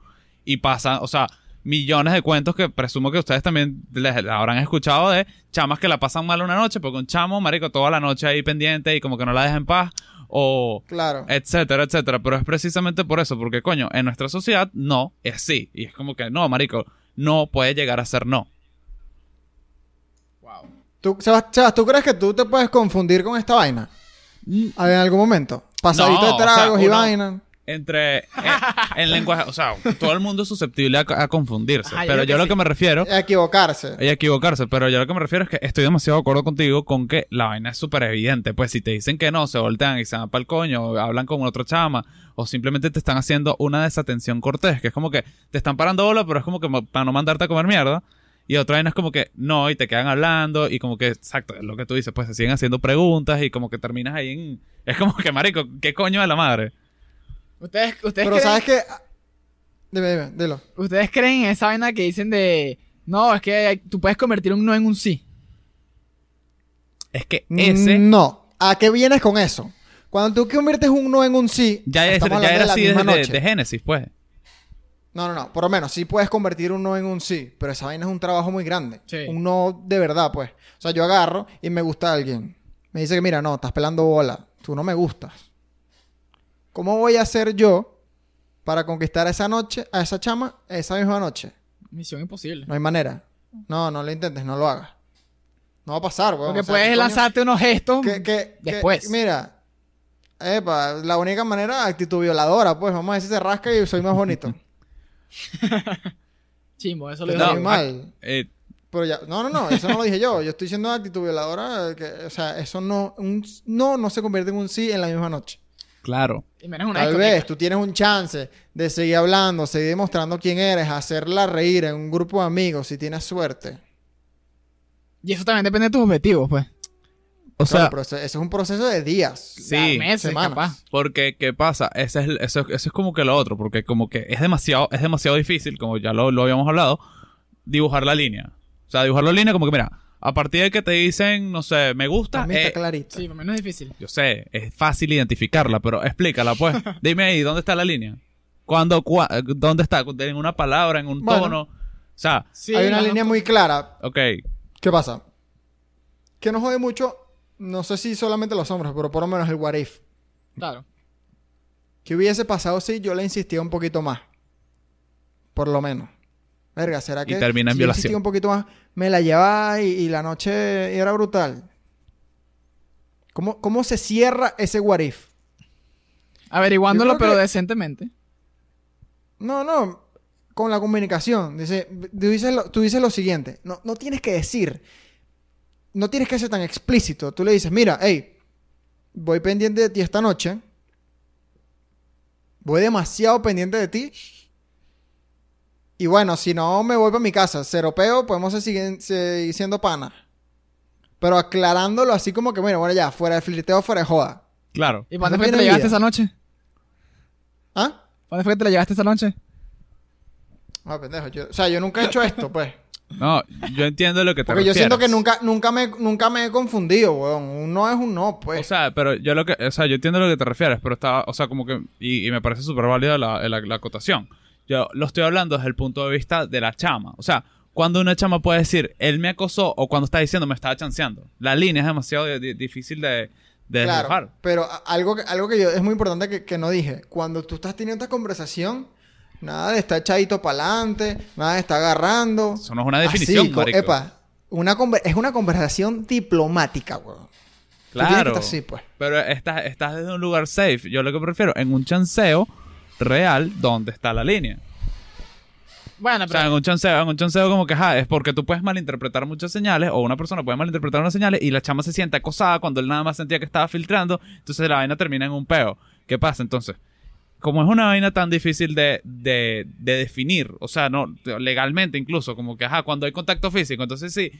Speaker 2: y pasa, o sea, millones de cuentos que presumo que ustedes también les habrán escuchado de chamas que la pasan mal una noche porque un chamo, marico, toda la noche ahí pendiente y como que no la deja en paz o
Speaker 1: Claro.
Speaker 2: etcétera, etcétera. Pero es precisamente por eso, porque coño, en nuestra sociedad no es sí. Y es como que no, marico, no puede llegar a ser no.
Speaker 3: Wow.
Speaker 1: ¿Tú, Sebas, Sebas, ¿tú crees que tú te puedes confundir con esta vaina? En algún momento. Pasadito
Speaker 2: No,
Speaker 1: de
Speaker 2: o sea,
Speaker 1: tragos y
Speaker 2: uno-
Speaker 1: vaina.
Speaker 2: Entre eh, en lenguaje, o sea, todo el mundo es susceptible a, a confundirse.
Speaker 3: Ajá, yo
Speaker 2: pero
Speaker 3: creo
Speaker 2: yo
Speaker 3: que
Speaker 2: lo
Speaker 3: sí.
Speaker 2: que me refiero,
Speaker 1: A equivocarse.
Speaker 2: y a equivocarse, pero yo lo que me refiero es que estoy demasiado de acuerdo contigo con que la vaina es súper evidente. Pues si te dicen que no, se voltean y se van para el coño, o hablan con otra chama, o simplemente te están haciendo una desatención cortés, que es como que te están parando bola, pero es como que para no mandarte a comer mierda. Y otra vaina es como que no, y te quedan hablando, y como que, exacto, es lo que tú dices, pues se siguen haciendo preguntas, y como que terminas ahí en. Es como que, marico, ¿qué coño de la madre?
Speaker 3: ¿Ustedes, ustedes,
Speaker 1: Pero
Speaker 3: creen,
Speaker 1: ¿sabes qué? Dime, dime, dilo.
Speaker 3: ¿Ustedes creen en esa vaina que dicen de... No, es que hay- tú puedes convertir un no en un sí.
Speaker 2: Es que ese.
Speaker 1: No. ¿A qué vienes con eso? Cuando tú conviertes un no en un sí,
Speaker 2: Ya, es- ya era
Speaker 1: de la
Speaker 2: así
Speaker 1: misma
Speaker 2: desde
Speaker 1: noche.
Speaker 2: de Génesis, pues.
Speaker 1: No, no, no. Por lo menos sí puedes convertir un no en un sí, pero esa vaina es un trabajo muy grande.
Speaker 3: Sí.
Speaker 1: Un no de verdad, pues. O sea, yo agarro y me gusta alguien. Me dice que, mira, no, estás pelando bola. Tú no me gustas. ¿Cómo voy a hacer yo para conquistar a esa noche, a esa chama, esa misma noche?
Speaker 3: Misión imposible.
Speaker 1: No hay manera. No, no lo intentes, no lo hagas. No va a pasar, weón.
Speaker 3: Porque
Speaker 1: O sea,
Speaker 3: puedes lanzarte unos gestos
Speaker 1: que, que- que-
Speaker 3: después.
Speaker 1: mira, epa, la única manera, actitud violadora, pues vamos a decir se rasca y soy más bonito. <laughs>
Speaker 3: Chimbo, eso lo digo.
Speaker 1: muy mal.
Speaker 2: Eh,
Speaker 1: Pero ya, no, no, no, eso no lo dije yo. Yo estoy diciendo actitud violadora, que, o sea, eso no, un no no se convierte en un sí en la misma noche.
Speaker 2: Claro.
Speaker 3: Y menos una
Speaker 1: Tal vez tú tienes un chance de seguir hablando, seguir demostrando quién eres, hacerla reír en un grupo de amigos si tienes suerte.
Speaker 3: Y eso también depende de tus objetivos, pues.
Speaker 2: O
Speaker 1: Claro,
Speaker 2: sea,
Speaker 1: pero eso, eso es un proceso de días.
Speaker 2: sí.
Speaker 3: meses,
Speaker 1: semanas.
Speaker 3: capaz.
Speaker 2: Porque, ¿qué pasa? Ese es, eso es como que lo otro, porque como que es demasiado, es demasiado difícil, como ya lo, lo habíamos hablado, dibujar la línea. O sea, dibujar la línea como que, mira, a partir de que te dicen, no sé, me gusta,
Speaker 1: También está
Speaker 2: eh,
Speaker 1: clarito.
Speaker 3: Sí, por menos es difícil.
Speaker 2: yo sé, es fácil identificarla, pero explícala, pues. <laughs> Dime ahí, ¿dónde está la línea? ¿Cuándo, cua- ¿Dónde está? ¿En una palabra, en un
Speaker 1: Bueno.
Speaker 2: tono? O sea,
Speaker 3: Sí,
Speaker 1: Hay una
Speaker 3: no,
Speaker 1: línea muy clara.
Speaker 2: ok,
Speaker 1: ¿Qué pasa? Que nos jode mucho, no sé si solamente los hombres, pero por lo menos el what if.
Speaker 3: Claro.
Speaker 1: ¿Qué hubiese pasado si yo le insistía un poquito más? Por lo menos. Verga, ¿será
Speaker 2: Y
Speaker 1: que
Speaker 2: termina en
Speaker 1: si
Speaker 2: violación.
Speaker 1: un poquito más, me la llevaba y, y la noche era brutal? ¿Cómo, ¿Cómo se cierra ese what if?
Speaker 3: Averiguándolo, pero
Speaker 1: que-
Speaker 3: decentemente.
Speaker 1: No, no. con la comunicación. Dice, tú dices lo, tú dices lo siguiente, no, no tienes que decir, no tienes que ser tan explícito. Tú le dices, mira, hey, voy pendiente de ti esta noche, voy demasiado pendiente de ti. Y bueno, si no me voy para mi casa, cero peo, podemos seguir, seguir siendo pana. Pero aclarándolo así como que, bueno, bueno, ya, fuera de flirteo, fuera de joda.
Speaker 2: Claro.
Speaker 3: ¿Y para
Speaker 1: Eso
Speaker 3: dónde fue que te la llevaste esa noche?
Speaker 1: ¿Ah?
Speaker 3: ¿Para dónde fue que te la llevaste esa noche?
Speaker 1: Ah, pendejo. yo- o sea, yo nunca he hecho esto, pues.
Speaker 2: No, yo entiendo lo que te
Speaker 1: Porque yo siento que
Speaker 2: refieres.
Speaker 1: nunca, nunca, me, nunca me he confundido, weón. Un no es un no, pues.
Speaker 2: O sea, pero yo lo que, o sea, yo entiendo lo que te refieres, pero está, o sea, como que, y, y me parece súper válida la, la, la acotación. Yo lo estoy hablando desde el punto de vista de la chama. O sea, cuando una chama puede decir, él me acosó, o cuando está diciendo, me estaba chanceando. La línea es demasiado di- di- difícil de, de
Speaker 1: claro. Pero algo que, algo que yo, es muy importante que, que no dije. Cuando tú estás teniendo esta conversación, nada de estar echadito para adelante, nada de estar agarrando.
Speaker 2: Eso no es una definición,
Speaker 1: Así, co-
Speaker 2: marico.
Speaker 1: Epa, una es una conversación diplomática, weón.
Speaker 2: Claro.
Speaker 1: así, pues.
Speaker 2: Pero estás, estás desde un lugar safe. Yo lo que prefiero, en un chanceo real, donde está la línea.
Speaker 3: Bueno,
Speaker 2: O sea,
Speaker 3: pero...
Speaker 2: en un chanceo, en un chanceo como que, ajá, es porque tú puedes malinterpretar muchas señales, o una persona puede malinterpretar unas señales, y la chama se siente acosada cuando él nada más sentía que estaba filtrando, entonces la vaina termina en un peo. ¿Qué pasa entonces? Como es una vaina tan difícil de, de, de definir, o sea, no, legalmente incluso, como que, ajá, cuando hay contacto físico, entonces sí,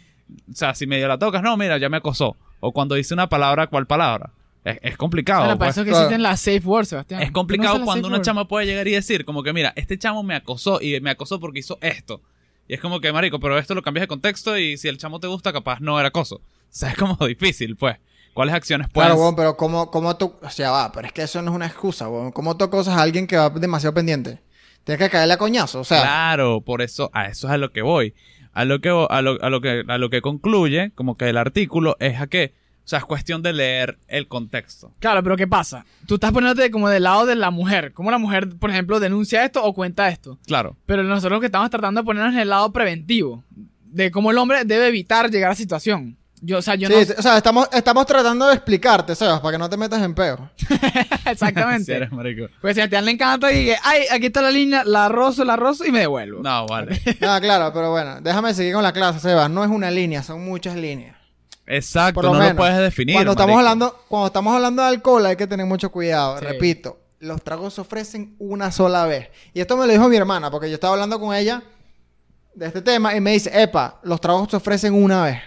Speaker 2: o sea, si medio la tocas, no, mira, ya me acosó. O cuando dice una palabra, ¿cuál palabra? Es, es complicado.
Speaker 3: Bueno, para
Speaker 2: pues.
Speaker 3: eso es que
Speaker 1: Claro.
Speaker 3: existen las safe words, Sebastián.
Speaker 2: Es
Speaker 3: ¿Tú
Speaker 2: complicado
Speaker 3: no
Speaker 2: cuando una chama puede llegar y decir, como que, mira, este chamo me acosó y me acosó porque hizo esto. Y es como que, marico, pero esto lo cambias de contexto y si el chamo te gusta, capaz no era acoso. O sea, es como <laughs> difícil, pues. ¿Cuáles acciones puedes...?
Speaker 1: Claro, weón, pero ¿cómo, cómo tú... O sea, va, pero es que eso no es una excusa, weón. ¿Cómo tú acosas a alguien que va demasiado pendiente? Tienes que caerle a coñazo, o sea...
Speaker 2: Claro, por eso, a eso es a lo que voy. A lo que, a lo, a lo que, a lo que concluye, como que el artículo, es a que, o sea, es cuestión de leer el contexto.
Speaker 3: Claro, pero ¿qué pasa? Tú estás poniéndote como del lado de la mujer. ¿Cómo la mujer, por ejemplo, denuncia esto o cuenta esto?
Speaker 2: Claro.
Speaker 3: Pero nosotros lo que estamos tratando de ponernos en el lado preventivo. De cómo el hombre debe evitar llegar a la situación. Yo, o sea, yo
Speaker 1: Sí,
Speaker 3: no...
Speaker 1: o sea, estamos, estamos tratando de explicarte, ¿sabes? Para que no te metas en peo. <laughs>
Speaker 3: Exactamente. <laughs>
Speaker 2: Si eres marico.
Speaker 3: Pues si a ti le encanta y que, ay, aquí está la línea, la rozo, la rozo y me devuelvo.
Speaker 2: No, vale. <laughs>
Speaker 1: Ah, claro, pero bueno, déjame seguir con la clase, Sebas. No es una línea, son muchas líneas.
Speaker 2: Exacto,
Speaker 1: Por lo
Speaker 2: no
Speaker 1: menos.
Speaker 2: lo puedes definir.
Speaker 1: Cuando estamos,
Speaker 2: marico.
Speaker 1: hablando, cuando estamos hablando de alcohol hay que tener mucho cuidado.
Speaker 3: Sí.
Speaker 1: Repito, los tragos se ofrecen una sola vez. Y esto me lo dijo mi hermana, porque yo estaba hablando con ella de este tema y me dice, epa, los tragos se ofrecen una vez.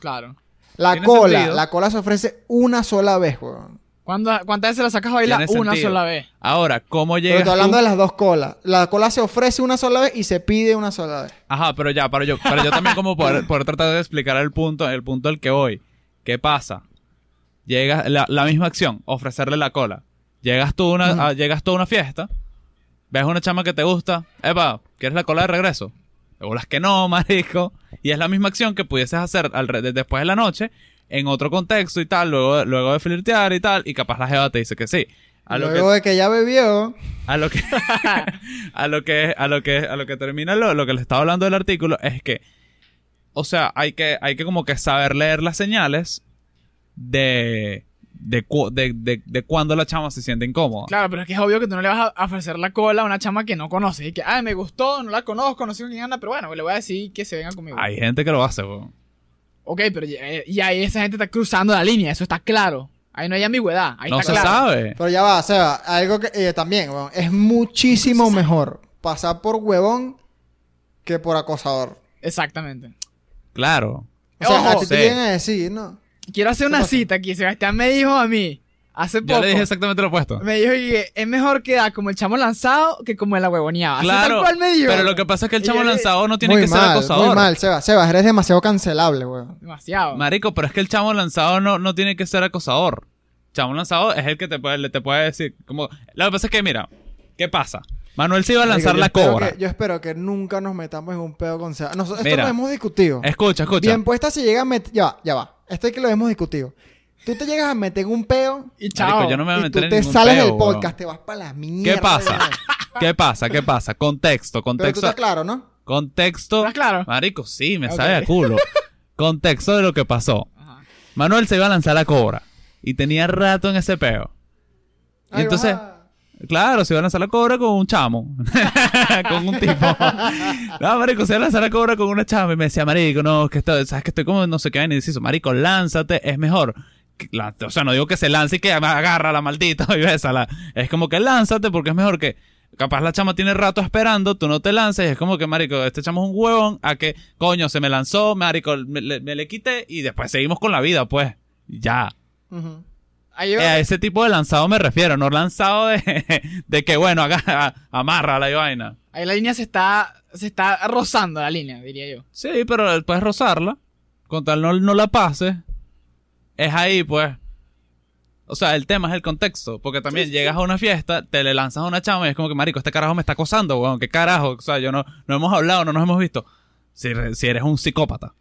Speaker 3: Claro.
Speaker 1: La cola,
Speaker 2: sentido.
Speaker 1: la cola se ofrece una sola vez, weón.
Speaker 3: ¿Cuándo- ¿Cuántas veces la sacas a bailar?
Speaker 2: Tiene
Speaker 3: Una
Speaker 2: sentido.
Speaker 3: sola vez.
Speaker 2: Ahora, ¿cómo
Speaker 1: Pero
Speaker 2: llegas
Speaker 1: estoy hablando
Speaker 2: tú?
Speaker 1: de las dos colas. La cola se ofrece una sola vez y se pide una sola vez.
Speaker 2: Ajá, pero ya, para yo, para yo también como poder, <laughs> poder tratar de explicar el punto, el punto al que voy. ¿Qué pasa? Llega la, la misma acción, ofrecerle la cola. Llegas tú a una, a- llegas tú a una fiesta, ves una chama que te gusta, epa, ¿quieres la cola de regreso? O las que no, <laughs> marico. Y es la misma acción que pudieses hacer alre- de- después de la noche, en otro contexto y tal, luego, luego de flirtear y tal, y capaz la jeva te dice que sí. A lo que
Speaker 1: Luego de que ya bebió,
Speaker 2: a lo que <laughs> a lo que a lo que a lo que termina lo, lo que les estaba hablando del artículo es que o sea hay que hay que como que saber leer las señales de de cu- de, de, de cuando la chama se siente incómoda
Speaker 3: Claro, pero es que es obvio que tú no le vas a ofrecer la cola a una chama que no conoces. Y que, ay, me gustó, no la conozco, no sé con quién anda, pero bueno, le voy a decir que se venga conmigo.
Speaker 2: hay gente que lo hace weón.
Speaker 3: Ok, pero ya- eh, y ahí esa gente está cruzando la línea, eso está claro. Ahí no hay ambigüedad, ahí
Speaker 2: no
Speaker 3: está
Speaker 2: se
Speaker 3: claro.
Speaker 2: sabe
Speaker 1: pero ya va, Seba, algo que eh, también, es muchísimo mejor pasar por huevón que por acosador.
Speaker 3: Exactamente.
Speaker 2: claro
Speaker 1: O sea, a
Speaker 3: Ojo.
Speaker 1: ti te a decir, ¿no?
Speaker 3: Quiero hacer una
Speaker 1: pasa?
Speaker 3: cita aquí. Sebastián me dijo a mí, hace poco.
Speaker 2: yo le dije exactamente lo opuesto
Speaker 3: Me dijo que es mejor quedar como el chamo lanzado que como el. Así
Speaker 2: claro
Speaker 3: tal cual me dijo.
Speaker 2: pero lo que pasa es que el chamo lanzado no tiene que ser acosador
Speaker 1: muy mal, Sebas. Sebas, eres demasiado cancelable, weón.
Speaker 3: Demasiado.
Speaker 2: Marico, pero es que el chamo lanzado no, no tiene que ser acosador. Chamo lanzado es el que te puede, le- te puede decir. Como, lo que pasa es que, mira, ¿qué pasa? Manuel se iba a lanzar la cobra.
Speaker 1: que- yo espero que nunca nos metamos en un pedo con Sebas. Nos- esto
Speaker 2: Mira.
Speaker 1: lo hemos discutido.
Speaker 2: Escucha, escucha.
Speaker 1: Bien puesta se llega a meter... Ya va, ya va. Esto es que lo hemos discutido. Tú te llegas a meter en un peo
Speaker 3: y chao.
Speaker 2: Marico, yo no me voy a
Speaker 1: y tú
Speaker 2: meter en
Speaker 1: te sales
Speaker 2: peo,
Speaker 1: del podcast, te vas para la mierda.
Speaker 2: ¿Qué pasa? <laughs> ¿Qué pasa? ¿Qué pasa? Contexto,
Speaker 1: Pero tú
Speaker 2: contexto.
Speaker 1: estás claro, ¿no?
Speaker 2: Contexto.
Speaker 3: ¿Estás claro?
Speaker 2: Marico, sí, me
Speaker 3: Ok.
Speaker 2: sabe a culo. <laughs> contexto de lo que pasó.
Speaker 3: Ajá.
Speaker 2: Manuel se iba a lanzar la cobra. Y tenía rato en ese peo. Y entonces,
Speaker 1: va.
Speaker 2: Claro, se iba a lanzar la cobra con un chamo. <laughs> con un tipo. No, marico, se iba a lanzar la cobra con una chama. Y me decía, marico, no, que estoy, sabes que estoy como no sé qué. Y dice eso, marico, lánzate, es mejor. O sea, no digo que se lance y que agarra la maldita <laughs> y bésala. Es como que lánzate porque es mejor que... Capaz la chama tiene rato esperando, tú no te lances, y es como que, marico, este chamo es un huevón, a que, coño, se me lanzó, marico, me, le- me le quité y después seguimos con la vida, pues. Ya. Eh, a ese tipo de lanzado me refiero, no lanzado de, <laughs> de que, bueno, haga, amarra la vaina.
Speaker 3: Ahí la línea se está, se está rozando la línea, diría yo.
Speaker 2: Sí, pero puedes rozarla, con tal no, no la pases. Es ahí, pues. O sea, el tema es el contexto, porque también llegas a una fiesta, te le lanzas a una chama y es como que, marico, este carajo me está acosando, weón, qué carajo. O sea, yo no, no hemos hablado, no nos hemos visto. Si, si eres un psicópata.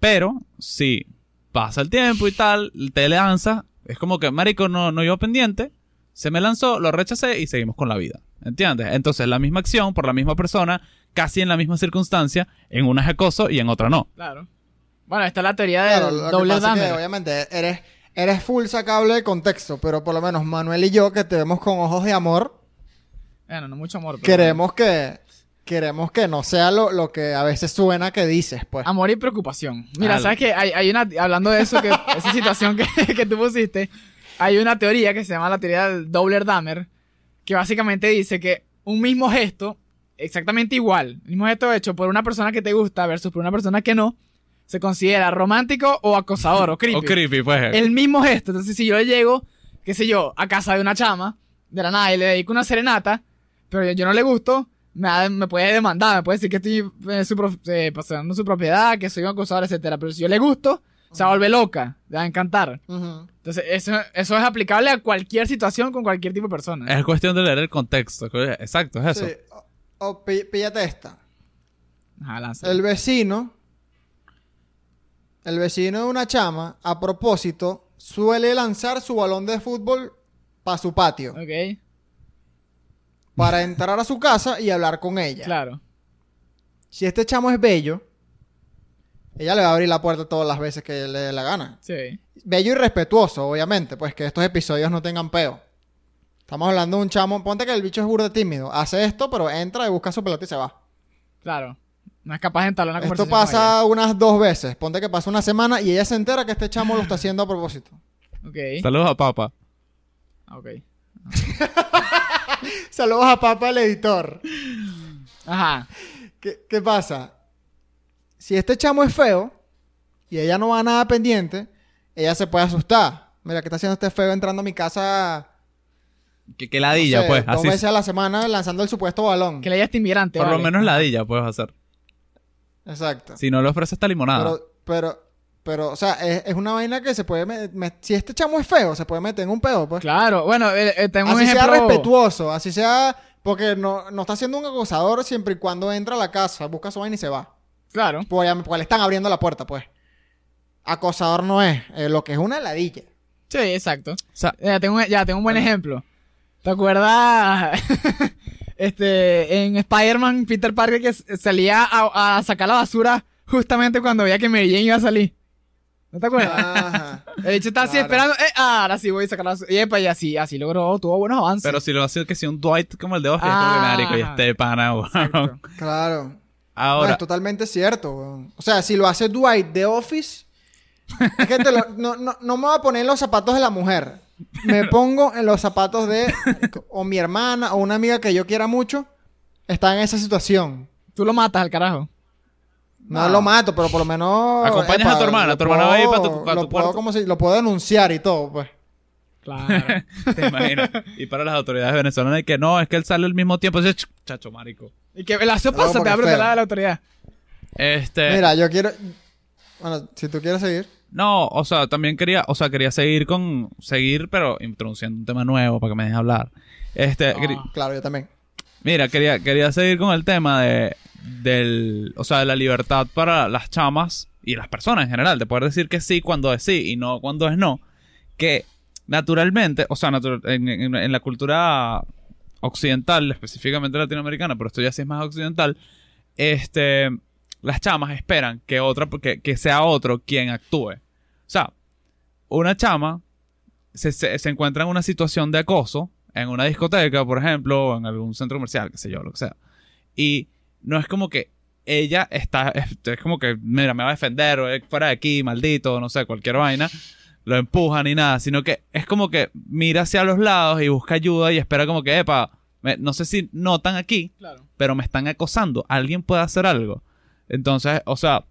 Speaker 2: Pero, si pasa el tiempo y tal, te lanzas, es como que, marico, no, no iba pendiente, se me lanzó, lo rechacé y seguimos con la vida. ¿Entiendes? Entonces, la misma acción por la misma persona, casi en la misma circunstancia, en una es acoso y en otra no.
Speaker 3: Claro. Bueno, está la teoría
Speaker 1: Claro,
Speaker 3: del
Speaker 1: lo que
Speaker 3: doble
Speaker 1: es que,
Speaker 3: Dahmer.
Speaker 1: obviamente eres, eres full sacable de contexto, pero por lo menos Manuel y yo, que te vemos con ojos de amor,
Speaker 3: Bueno, no mucho amor. pero-
Speaker 1: queremos que queremos que no sea lo, lo que a veces suena que dices, pues.
Speaker 3: Amor y preocupación. Mira,
Speaker 2: Al-
Speaker 3: ¿sabes qué? Hay, hay una, hablando de eso, que <laughs> esa situación que, que tú pusiste, hay una teoría que se llama la teoría del doble Dahmer, que básicamente dice que un mismo gesto, exactamente igual, el mismo gesto hecho por una persona que te gusta versus por una persona que no, se considera romántico o acosador o creepy. <laughs>
Speaker 2: O creepy, pues.
Speaker 3: El mismo gesto. Entonces, si yo llego, qué sé yo, a casa de una chama, de la nada, y le dedico una serenata, pero yo, yo no le gusto, me, va- me puede demandar, me puede decir que estoy eh, su pro- eh, pasando su propiedad, que soy un acosador, etcétera. Pero si yo le gusto, se vuelve loca, le va a encantar. Entonces, eso, eso es aplicable a cualquier situación con cualquier tipo de persona.
Speaker 2: Es cuestión de leer el contexto. Exacto, es eso.
Speaker 1: Sí. O, o píllate esta.
Speaker 3: Ajá.
Speaker 1: El vecino, el vecino de una chama, a propósito, suele lanzar su balón de fútbol para su patio,
Speaker 3: Ok,
Speaker 1: para entrar a su casa y hablar con ella.
Speaker 3: claro.
Speaker 1: Si este chamo es bello, ella le va a abrir la puerta todas las veces que le dé la gana.
Speaker 3: Sí.
Speaker 1: Bello y respetuoso, obviamente, pues que estos episodios no tengan peo. Estamos hablando de un chamo, ponte que el bicho es burda tímido, hace esto, pero entra y busca su pelota y se va.
Speaker 3: Claro. No es capaz de entablar una
Speaker 1: Esto
Speaker 3: conversación.
Speaker 1: pasa unas dos veces. Ponte que pasa una semana y ella se entera que este chamo lo está haciendo a propósito.
Speaker 3: Ok.
Speaker 2: Saludos a Papa.
Speaker 3: Ok. <laughs>
Speaker 1: Saludos a Papa, el editor.
Speaker 3: Ajá.
Speaker 1: ¿Qué, qué pasa? Si este chamo es feo y ella no va nada pendiente, ella se puede asustar. Mira, ¿qué está haciendo este feo entrando a mi casa
Speaker 2: Que, que ladilla,
Speaker 1: no sé,
Speaker 2: pues.
Speaker 1: dos
Speaker 2: Así.
Speaker 1: veces a la semana lanzando el supuesto balón?
Speaker 3: Que le este inmigrante.
Speaker 2: Por lo menos ladilla puedes hacer.
Speaker 1: Exacto.
Speaker 2: Si no le ofreces esta limonada.
Speaker 1: Pero, pero, pero, o sea, es, es una vaina que se puede... me- me- si este chamo es feo, se puede meter en un pedo, pues.
Speaker 3: Claro. Bueno, eh, eh, tengo un
Speaker 1: así
Speaker 3: ejemplo.
Speaker 1: sea respetuoso, así sea... Porque no, no está siendo un acosador siempre y cuando entra a la casa, busca su vaina y se va.
Speaker 3: Claro.
Speaker 1: Pues, pues le están abriendo la puerta, pues. Acosador no es. eh, lo que es una ladilla.
Speaker 3: Sí, exacto.
Speaker 2: O sea,
Speaker 3: Ya tengo, ya tengo un buen ejemplo. ¿Te acuerdas? <laughs> este, en Spider-Man, Peter Parker que salía a, a sacar la basura justamente cuando veía que Mary Jane iba a salir. ¿No te acuerdas?
Speaker 1: Ajá. <laughs>
Speaker 3: El bicho estaba así
Speaker 1: Claro.
Speaker 3: esperando. Eh, ah, ahora sí voy a sacar la basura. Y, epa, y así, así logró, tuvo buenos avances.
Speaker 2: pero si lo hace que si un Dwight como el de Office, es como que marico y este pana.
Speaker 3: Exacto. <laughs>
Speaker 1: Claro. No,
Speaker 2: Ahora,
Speaker 1: es totalmente cierto, weón. O sea, si lo hace Dwight de Office, es que te lo- no, no, no me voy a poner en los zapatos de la mujer. Me pongo en los zapatos de o mi hermana o una amiga que yo quiera mucho está en esa situación.
Speaker 3: Tú lo matas al carajo.
Speaker 1: No,
Speaker 3: No.
Speaker 1: lo mato, pero por lo menos.
Speaker 2: Acompañas a tu hermana, tu hermana va a ir
Speaker 1: puedo-
Speaker 2: pa' tu- pa'
Speaker 1: lo
Speaker 2: tu
Speaker 1: puedo como si- lo puedo denunciar y todo, pues.
Speaker 3: Claro. <laughs>
Speaker 2: te imaginas. Y para las autoridades venezolanas, de que no, es que él sale al mismo tiempo. Ch- chacho, marico.
Speaker 3: y que la
Speaker 1: Luego
Speaker 3: pasa te abre la de la autoridad.
Speaker 2: Este.
Speaker 1: Mira, yo quiero. Bueno, si tú quieres seguir.
Speaker 2: No, o sea, también quería, o sea, quería seguir con, seguir, pero introduciendo un tema nuevo para que me dejes hablar. Este,
Speaker 3: Ah.
Speaker 1: Claro, yo también.
Speaker 2: mira, quería, quería seguir con el tema de, del, o sea, de la libertad para las chamas y las personas en general, de poder decir que sí cuando es sí y no cuando es no. Que naturalmente, o sea, natu- en, en- en la cultura occidental, específicamente latinoamericana, pero esto ya sí es más occidental, este, las chamas esperan que otra, que, que sea otro quien actúe. O sea, una chama se, se- se encuentra en una situación de acoso en una discoteca, por ejemplo, o en algún centro comercial, qué sé yo, lo que sea. Y no es como que ella está, es, es como que, mira, me va a defender, o es fuera de aquí, maldito, no sé, cualquier vaina. Lo empuja ni nada, sino que es como que mira hacia los lados y busca ayuda y espera como que, epa, me- no sé si notan aquí,
Speaker 3: Claro.
Speaker 2: pero me están acosando. ¿Alguien puede hacer algo? Entonces, o sea,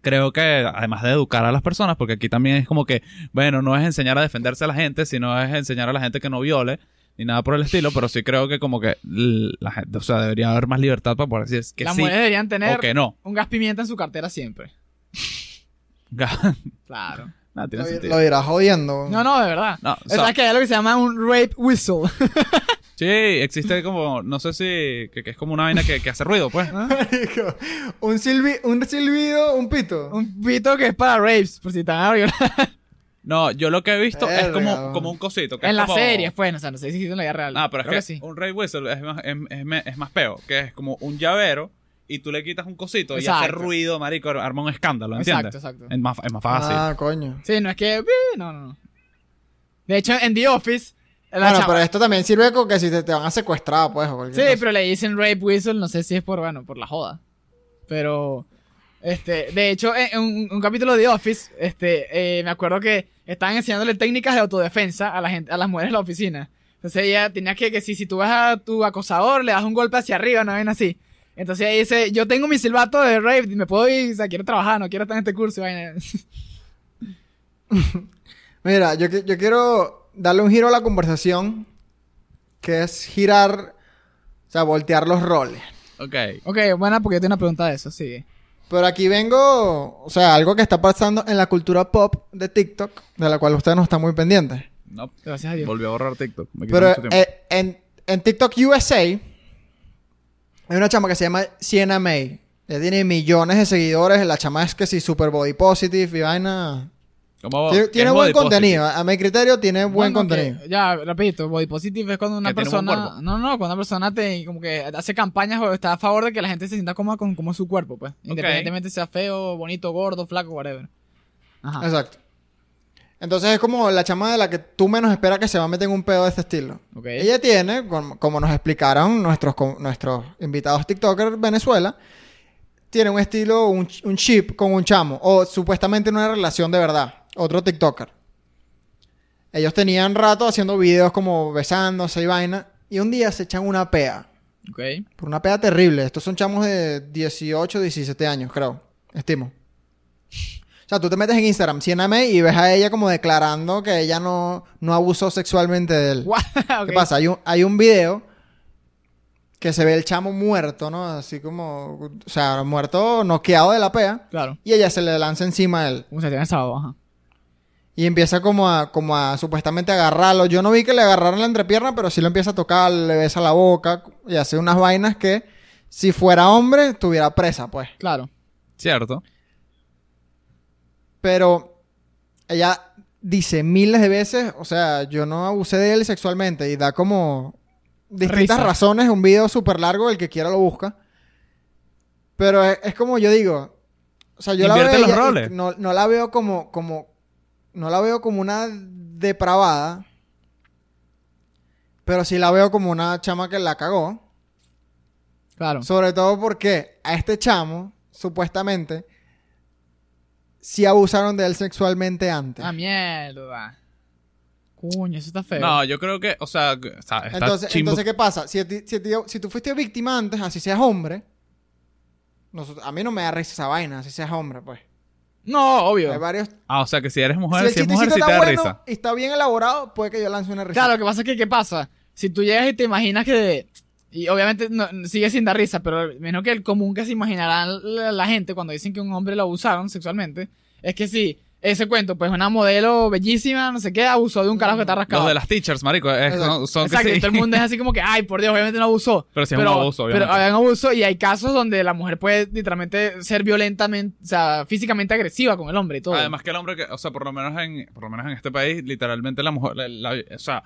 Speaker 2: creo que además de educar a las personas, porque aquí también es como que, bueno, no es enseñar a defenderse a la gente, sino es enseñar a la gente que no viole, ni nada por el estilo, pero sí creo que como que la gente, o sea, debería haber más libertad para poder decir que
Speaker 3: Las
Speaker 2: sí
Speaker 3: mujeres deberían tener
Speaker 2: o que no.
Speaker 3: un gas pimienta en su cartera siempre. <laughs> Claro. <laughs>
Speaker 2: Nada, tiene
Speaker 1: Lo,
Speaker 2: sentido.
Speaker 1: lo dirás jodiendo.
Speaker 3: No, no, de verdad.
Speaker 2: No, o sea,
Speaker 3: que hay algo que se llama un rape whistle. <laughs>
Speaker 2: sí, existe como, no sé si, que, que es como una vaina que, que hace ruido, pues. <laughs>
Speaker 1: Marico, un, silbi- un silbido, un pito.
Speaker 3: un pito que es para rapes, por si están a violar. <laughs>
Speaker 2: No, yo lo que he visto es como, como un cosito. Que
Speaker 3: En
Speaker 2: es
Speaker 3: las
Speaker 2: como-
Speaker 3: series, pues, o sea, no sé si existe en la vida real.
Speaker 2: Ah, pero es que,
Speaker 3: sí.
Speaker 2: un Ray Whistle es más, es, es es más peo, que es como un llavero y tú le quitas un cosito y hace
Speaker 3: Exacto.
Speaker 2: ruido, marico, arma un escándalo, ¿entiendes?
Speaker 3: Exacto, exacto.
Speaker 2: Es más, es más fácil.
Speaker 1: Ah, coño.
Speaker 3: Sí, no es que... No, no, no. De hecho, en The Office...
Speaker 1: Bueno,
Speaker 3: chava-
Speaker 1: pero esto también sirve con que si te, te van a secuestrar, pues, o
Speaker 3: Sí,
Speaker 1: cosa.
Speaker 3: pero le dicen rape whistle, no sé si es por, bueno, por la joda. Pero, este, de hecho, en un, un capítulo de Office, este, eh, me acuerdo que estaban enseñándole técnicas de autodefensa a la gente, a las mujeres de la oficina. Entonces ella tenía que, que si, si tú vas a tu acosador, le das un golpe hacia arriba, no ven así. Entonces ella dice, yo tengo mi silbato de rape, me puedo ir, o sea, quiero trabajar, no quiero estar en este curso. vaina". <laughs>
Speaker 1: Mira, yo, yo quiero darle un giro a la conversación, que es girar, o sea, voltear los roles.
Speaker 2: Ok.
Speaker 3: ok, buena, porque yo tengo una pregunta de eso, sigue.
Speaker 1: Pero aquí vengo, o sea, algo que está pasando en la cultura pop de TikTok, de la cual ustedes no están muy pendientes.
Speaker 2: No,
Speaker 3: Gracias a Dios.
Speaker 2: volvió a borrar TikTok. Me
Speaker 1: Pero
Speaker 2: mucho tiempo.
Speaker 1: eh, en, en TikTok USA hay una chama que se llama Sienna May. Ella tiene millones de seguidores. La chama es que sí, super body positive y vaina.
Speaker 2: ¿Cómo-
Speaker 1: Tiene, buen contenido. A mi criterio, tiene buen
Speaker 3: Bueno, que-
Speaker 1: contenido.
Speaker 3: ya, rapidito, body positive es cuando una
Speaker 2: Que
Speaker 3: persona...
Speaker 2: cuerpo.
Speaker 3: No, no, cuando una persona te como que hace campañas o está a favor de que la gente se sienta cómoda con cómo es su cuerpo, pues. Independientemente sea feo, bonito, gordo, flaco, whatever. Ajá.
Speaker 1: Exacto. Entonces es como la chama de la que tú menos esperas que se va a meter en un pedo de este estilo.
Speaker 3: Ok.
Speaker 1: Ella tiene, como, como nos explicaron nuestros, nuestros invitados TikTokers Venezuela, tiene un estilo, un, un chip con un chamo, o supuestamente una relación de verdad, otro TikToker. Ellos tenían rato haciendo videos como besándose y vaina, y un día se echan una pea,
Speaker 3: Ok.
Speaker 1: por una pea terrible. Estos son chamos de 18, 17 años, creo, estimo. O sea, tú te metes en Instagram, Sienna May, y ves a ella como declarando que ella no, no abusó sexualmente de él. <laughs>
Speaker 3: What?
Speaker 1: ¿Qué pasa? Hay un, hay un video que se ve el chamo muerto, ¿no? Así como, o sea, muerto, noqueado de la pea.
Speaker 3: Claro.
Speaker 1: Y ella se le lanza encima a él.
Speaker 3: Como se tiene sábado, ajá.
Speaker 1: Y empieza como a, como a supuestamente agarrarlo. Yo no vi que le agarraron la entrepierna, pero sí lo empieza a tocar, le besa la boca y hace unas vainas que, si fuera hombre, estuviera presa, pues.
Speaker 3: Claro.
Speaker 2: Cierto.
Speaker 1: Pero ella dice miles de veces, o sea, yo no abusé de él sexualmente y da como distintas
Speaker 3: Risa.
Speaker 1: razones, un video súper largo, el que quiera lo busca. Pero es, es como yo digo, o sea, yo la veo
Speaker 2: los
Speaker 1: ella y
Speaker 2: roles.
Speaker 1: no, no la veo como, como, no la veo como una depravada, pero sí la veo como una chama que la cagó.
Speaker 3: Claro.
Speaker 1: Sobre todo porque a este chamo, supuestamente, sí abusaron de él sexualmente antes.
Speaker 3: Ah, mierda. Coño, eso está feo.
Speaker 2: No, yo creo que, o sea, sea, está
Speaker 1: entonces,
Speaker 2: chimbo-
Speaker 1: entonces, ¿qué pasa? Si, ti- si, a ti- si tú fuiste víctima antes, así seas hombre, nosotros- a mí no me da risa esa vaina, así seas hombre, pues.
Speaker 3: No, obvio.
Speaker 1: Hay varios...
Speaker 2: Ah, o sea, que si eres
Speaker 1: si
Speaker 2: mujer,
Speaker 1: el
Speaker 2: si, es mujer, sí te da
Speaker 1: bueno
Speaker 2: risa.
Speaker 1: y está bien elaborado, puede que yo lance una risa.
Speaker 3: Claro, lo que pasa es que, ¿qué pasa? Si tú llegas y te imaginas que... Y obviamente no, sigue sin dar risa, pero menos que el común que se imaginará la, la gente cuando dicen que un hombre lo abusaron sexualmente, es que si ese cuento, pues una modelo bellísima, no sé qué, abusó de un carajo que está rascado.
Speaker 2: Los de las teachers, marico, es-
Speaker 1: Exacto.
Speaker 2: son, son que sí.
Speaker 3: todo el mundo es así como que, ay, por Dios, obviamente no abusó.
Speaker 2: Pero sí es un abuso, obviamente.
Speaker 3: Pero hay un abuso y hay casos donde la mujer puede literalmente ser violentamente, o sea, físicamente agresiva con el hombre y todo.
Speaker 2: Además que el hombre que, o sea, por lo menos en, por lo menos en este país, literalmente la mujer, la- la- o sea,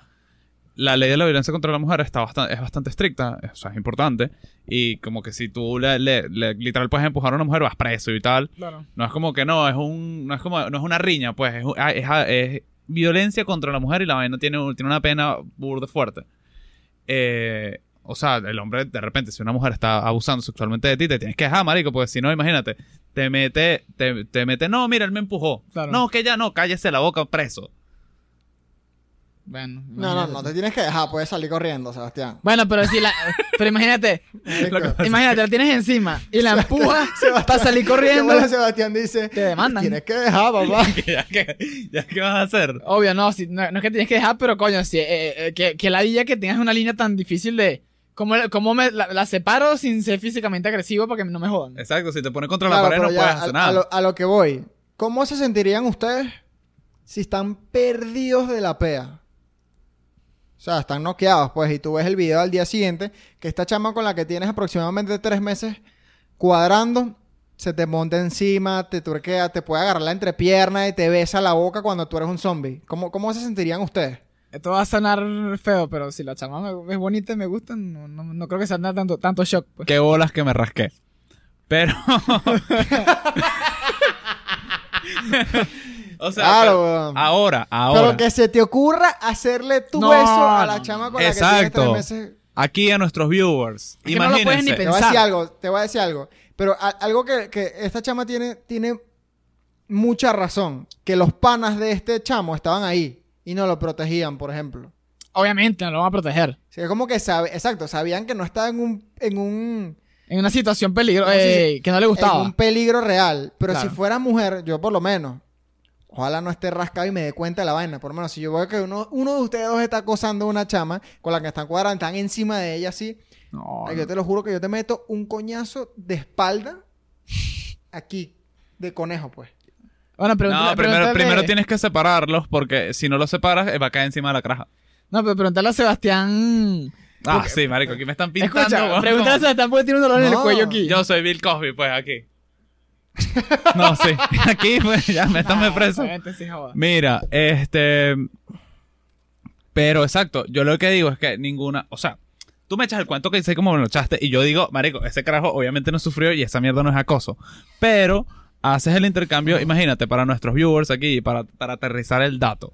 Speaker 2: la ley de la violencia contra la mujer está bastante, es bastante estricta, o sea, es importante. Y como que si tú le, le- le- literal puedes empujar a una mujer, vas preso y tal.
Speaker 3: Claro.
Speaker 2: No es como que no, es un, no es como, no es una riña, pues, es, ah, es, ah, es- violencia contra la mujer y la vaina tiene, tiene una pena burda fuerte. Eh, o sea, el hombre, de repente, si una mujer está abusando sexualmente de ti, te tienes que dejar, marico, porque si no, imagínate, te mete, te, te mete, no, mira, él me empujó.
Speaker 3: Claro.
Speaker 2: No, que ya no, cállese la boca, preso.
Speaker 3: Bueno,
Speaker 1: No, no, no te tienes que dejar, puedes salir corriendo, Sebastián.
Speaker 3: Bueno, pero si la. Pero imagínate. Imagínate, la tienes encima y la <laughs> empujas <laughs> para salir
Speaker 1: ¿Qué
Speaker 3: corriendo.
Speaker 1: Sebastián dice,
Speaker 3: Te demandan.
Speaker 1: tienes que dejar, papá. <laughs>
Speaker 2: ya, que vas a hacer.
Speaker 3: Obvio, no, si- no, no es que tienes que dejar, pero coño, si, eh, eh, que, que la dilla que tengas una línea tan difícil de. ¿Cómo, cómo me la, la separo sin ser físicamente agresivo para que no me jodan?
Speaker 2: Exacto, si te pone contra
Speaker 1: Claro,
Speaker 2: la pared no
Speaker 1: ya,
Speaker 2: puedes hacer
Speaker 1: a
Speaker 2: nada.
Speaker 1: lo, a lo que voy. ¿Cómo se sentirían ustedes si están perdidos de la pea? O sea, están noqueados, pues, y tú ves el video al día siguiente, que esta chama con la que tienes aproximadamente tres meses cuadrando, se te monta encima, te turquea, te puede agarrar la entrepierna y te besa la boca cuando tú eres un zombie. ¿Cómo, cómo se sentirían ustedes?
Speaker 3: Esto va a sonar feo, pero si la chama me- es bonita y me gusta, no, no, no creo que nada tanto, tanto shock. Pues.
Speaker 2: Qué bolas que me rasqué. Pero. <laughs> <laughs> <laughs> o sea,
Speaker 1: Claro,
Speaker 2: pero-
Speaker 1: weón.
Speaker 2: ahora, ahora.
Speaker 1: Pero que se te ocurra hacerle tu
Speaker 3: No,
Speaker 1: beso a la chama con la que tienes tres
Speaker 2: Exacto.
Speaker 1: meses.
Speaker 2: Aquí a nuestros viewers.
Speaker 3: Es que no lo puedes ni.
Speaker 1: Te voy a decir algo, te voy a decir algo. Pero a- algo que, que esta chama tiene, tiene mucha razón. Que los panas de este chamo estaban ahí y no lo protegían, por ejemplo.
Speaker 3: Obviamente, no lo van a proteger.
Speaker 1: O sea, como que sabe, exacto, sabían que no estaba en un, en un,
Speaker 3: En una situación peligrosa
Speaker 1: sí, sí.
Speaker 3: que no le
Speaker 1: en
Speaker 3: gustaba.
Speaker 1: un peligro real. Pero
Speaker 3: Claro.
Speaker 1: si fuera mujer, yo por lo menos, ojalá no esté rascado y me dé cuenta de la vaina. Por lo menos, si yo veo que uno, uno de ustedes dos está acosando a una chama con la que están cuadrando, están encima de ella así.
Speaker 3: No,
Speaker 1: Ay, yo te lo juro que yo te meto un coñazo de espalda aquí, de conejo, pues.
Speaker 3: Bueno, pregúntale,
Speaker 2: No, primero,
Speaker 3: pregúntale-
Speaker 2: primero tienes que separarlos porque si no los separas eh, va a caer encima de la craja.
Speaker 3: No, pero pregúntale a Sebastián.
Speaker 2: Ah, sí, marico, aquí me están pintando.
Speaker 3: Escucha, pregúntale a Sebastián porque tiene un dolor en el cuello aquí.
Speaker 2: Yo soy Bill Cosby, pues aquí. No, sí. <laughs> Aquí, pues, ya, métame preso.
Speaker 3: Obviamente sí, joda.
Speaker 2: Mira, este. Pero exacto, yo lo que digo es que ninguna. O sea, tú me echas el cuento que sé cómo me lo echaste y yo digo, Marico, ese carajo obviamente no sufrió y esa mierda no es acoso. Pero haces el intercambio, imagínate, para nuestros viewers aquí, para, para aterrizar el dato.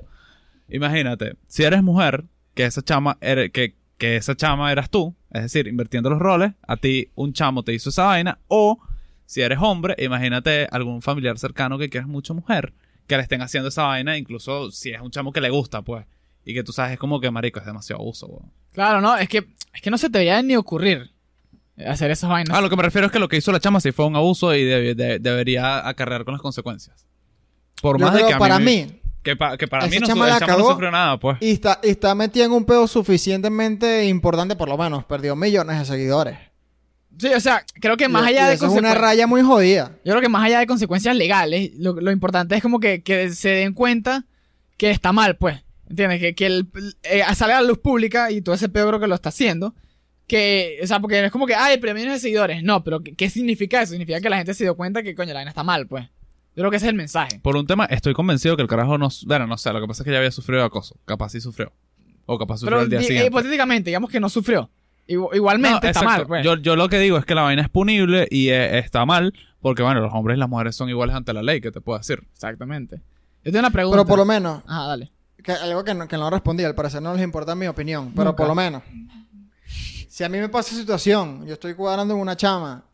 Speaker 2: Imagínate, si eres mujer, que esa chama, ere- que, que esa chama eras tú, es decir, invirtiendo los roles, a ti un chamo te hizo esa vaina, o si eres hombre, imagínate algún familiar cercano que quieras mucho mujer, que le estén haciendo esa vaina, incluso si es un chamo que le gusta, pues, y que tú sabes, es como que, marico, es demasiado abuso, weón.
Speaker 3: Claro, no, es que, es que no se te debería ni ocurrir hacer esas vainas.
Speaker 2: Ah, lo que me refiero es que lo que hizo la chama sí fue un abuso y de- de- debería acarrear con las consecuencias. Por
Speaker 1: Yo
Speaker 2: más de que a
Speaker 1: para mí,
Speaker 2: que, pa- que para mí no,
Speaker 1: chama
Speaker 2: el
Speaker 1: la
Speaker 2: chamo no sufrió nada, pues.
Speaker 1: y está, y está metida en un pedo suficientemente importante, por lo menos, perdió millones de seguidores.
Speaker 3: Sí, o sea, creo que más
Speaker 1: Y-
Speaker 3: allá
Speaker 1: y
Speaker 3: de
Speaker 1: eso es una raya muy jodida.
Speaker 3: Yo creo que más allá de consecuencias legales, lo, lo importante es como que, que se den cuenta que está mal, pues. ¿Entiendes? Que, que el, eh, salga a la luz pública y todo ese pedo creo que lo está haciendo. Que, o sea, porque es como que, ay, pero millones de seguidores. No, pero ¿qué, qué significa eso? Significa que la gente se dio cuenta que, coño, la vaina está mal, pues. Yo creo que ese es el mensaje.
Speaker 2: Por un tema, estoy convencido que el carajo no... Bueno, no sé, lo que pasa es que ya había sufrido acoso. Capaz sí sufrió. O capaz sufrió
Speaker 3: Pero
Speaker 2: el día siguiente.
Speaker 3: hipotéticamente, digamos que no sufrió. Igu- igualmente
Speaker 2: No,
Speaker 3: está
Speaker 2: exacto.
Speaker 3: mal, pues.
Speaker 2: yo, yo lo que digo es que la vaina es punible y eh, está mal porque, bueno, los hombres y las mujeres son iguales ante la ley, ¿qué te puedo decir?
Speaker 3: Exactamente. Yo tengo una pregunta.
Speaker 1: Pero por lo menos,
Speaker 3: Ajá, dale.
Speaker 1: que algo que no, que no respondí, al parecer no les importa mi opinión, pero
Speaker 3: Nunca.
Speaker 1: por lo menos. Si a mí me pasa esa situación, yo estoy cuadrando en una chama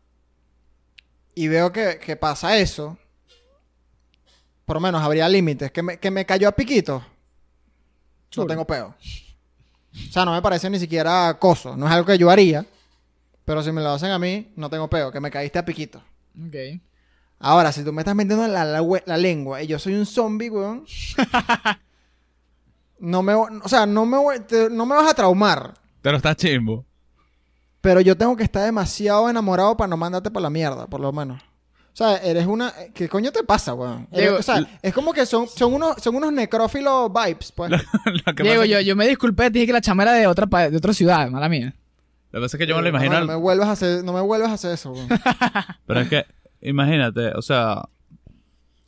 Speaker 1: y veo que, que pasa eso, por lo menos habría límites. Que me, que me cayó a piquito,
Speaker 3: Chulo.
Speaker 1: no tengo peo. O sea, no me parece ni siquiera acoso. No es algo que yo haría, pero si me lo hacen a mí, no tengo peo. Que me caíste a piquito.
Speaker 3: Ok.
Speaker 1: Ahora, si tú me estás metiendo la, la, lengua y yo soy un zombie, weón. no me, o sea, no me, te- no me vas a traumar.
Speaker 2: Pero está chimbo.
Speaker 1: Pero yo tengo que estar demasiado enamorado para no mandarte para la mierda, por lo menos. O sea, eres una... ¿Qué coño te pasa, weón? O sea, es como que son, son, unos, son unos necrófilos vibes, pues. <laughs>
Speaker 2: lo, que
Speaker 3: Diego,
Speaker 2: pasa
Speaker 3: yo,
Speaker 2: que,
Speaker 3: yo me disculpé, te dije que la chama era de otra, de otra ciudad, mala mía.
Speaker 2: lo que pasa es que yo me lo
Speaker 1: Eh,
Speaker 2: imagino...
Speaker 1: no, me vuelvas a hacer, no me vuelvas a hacer eso, weón. <laughs>
Speaker 2: Pero es que, imagínate, o sea,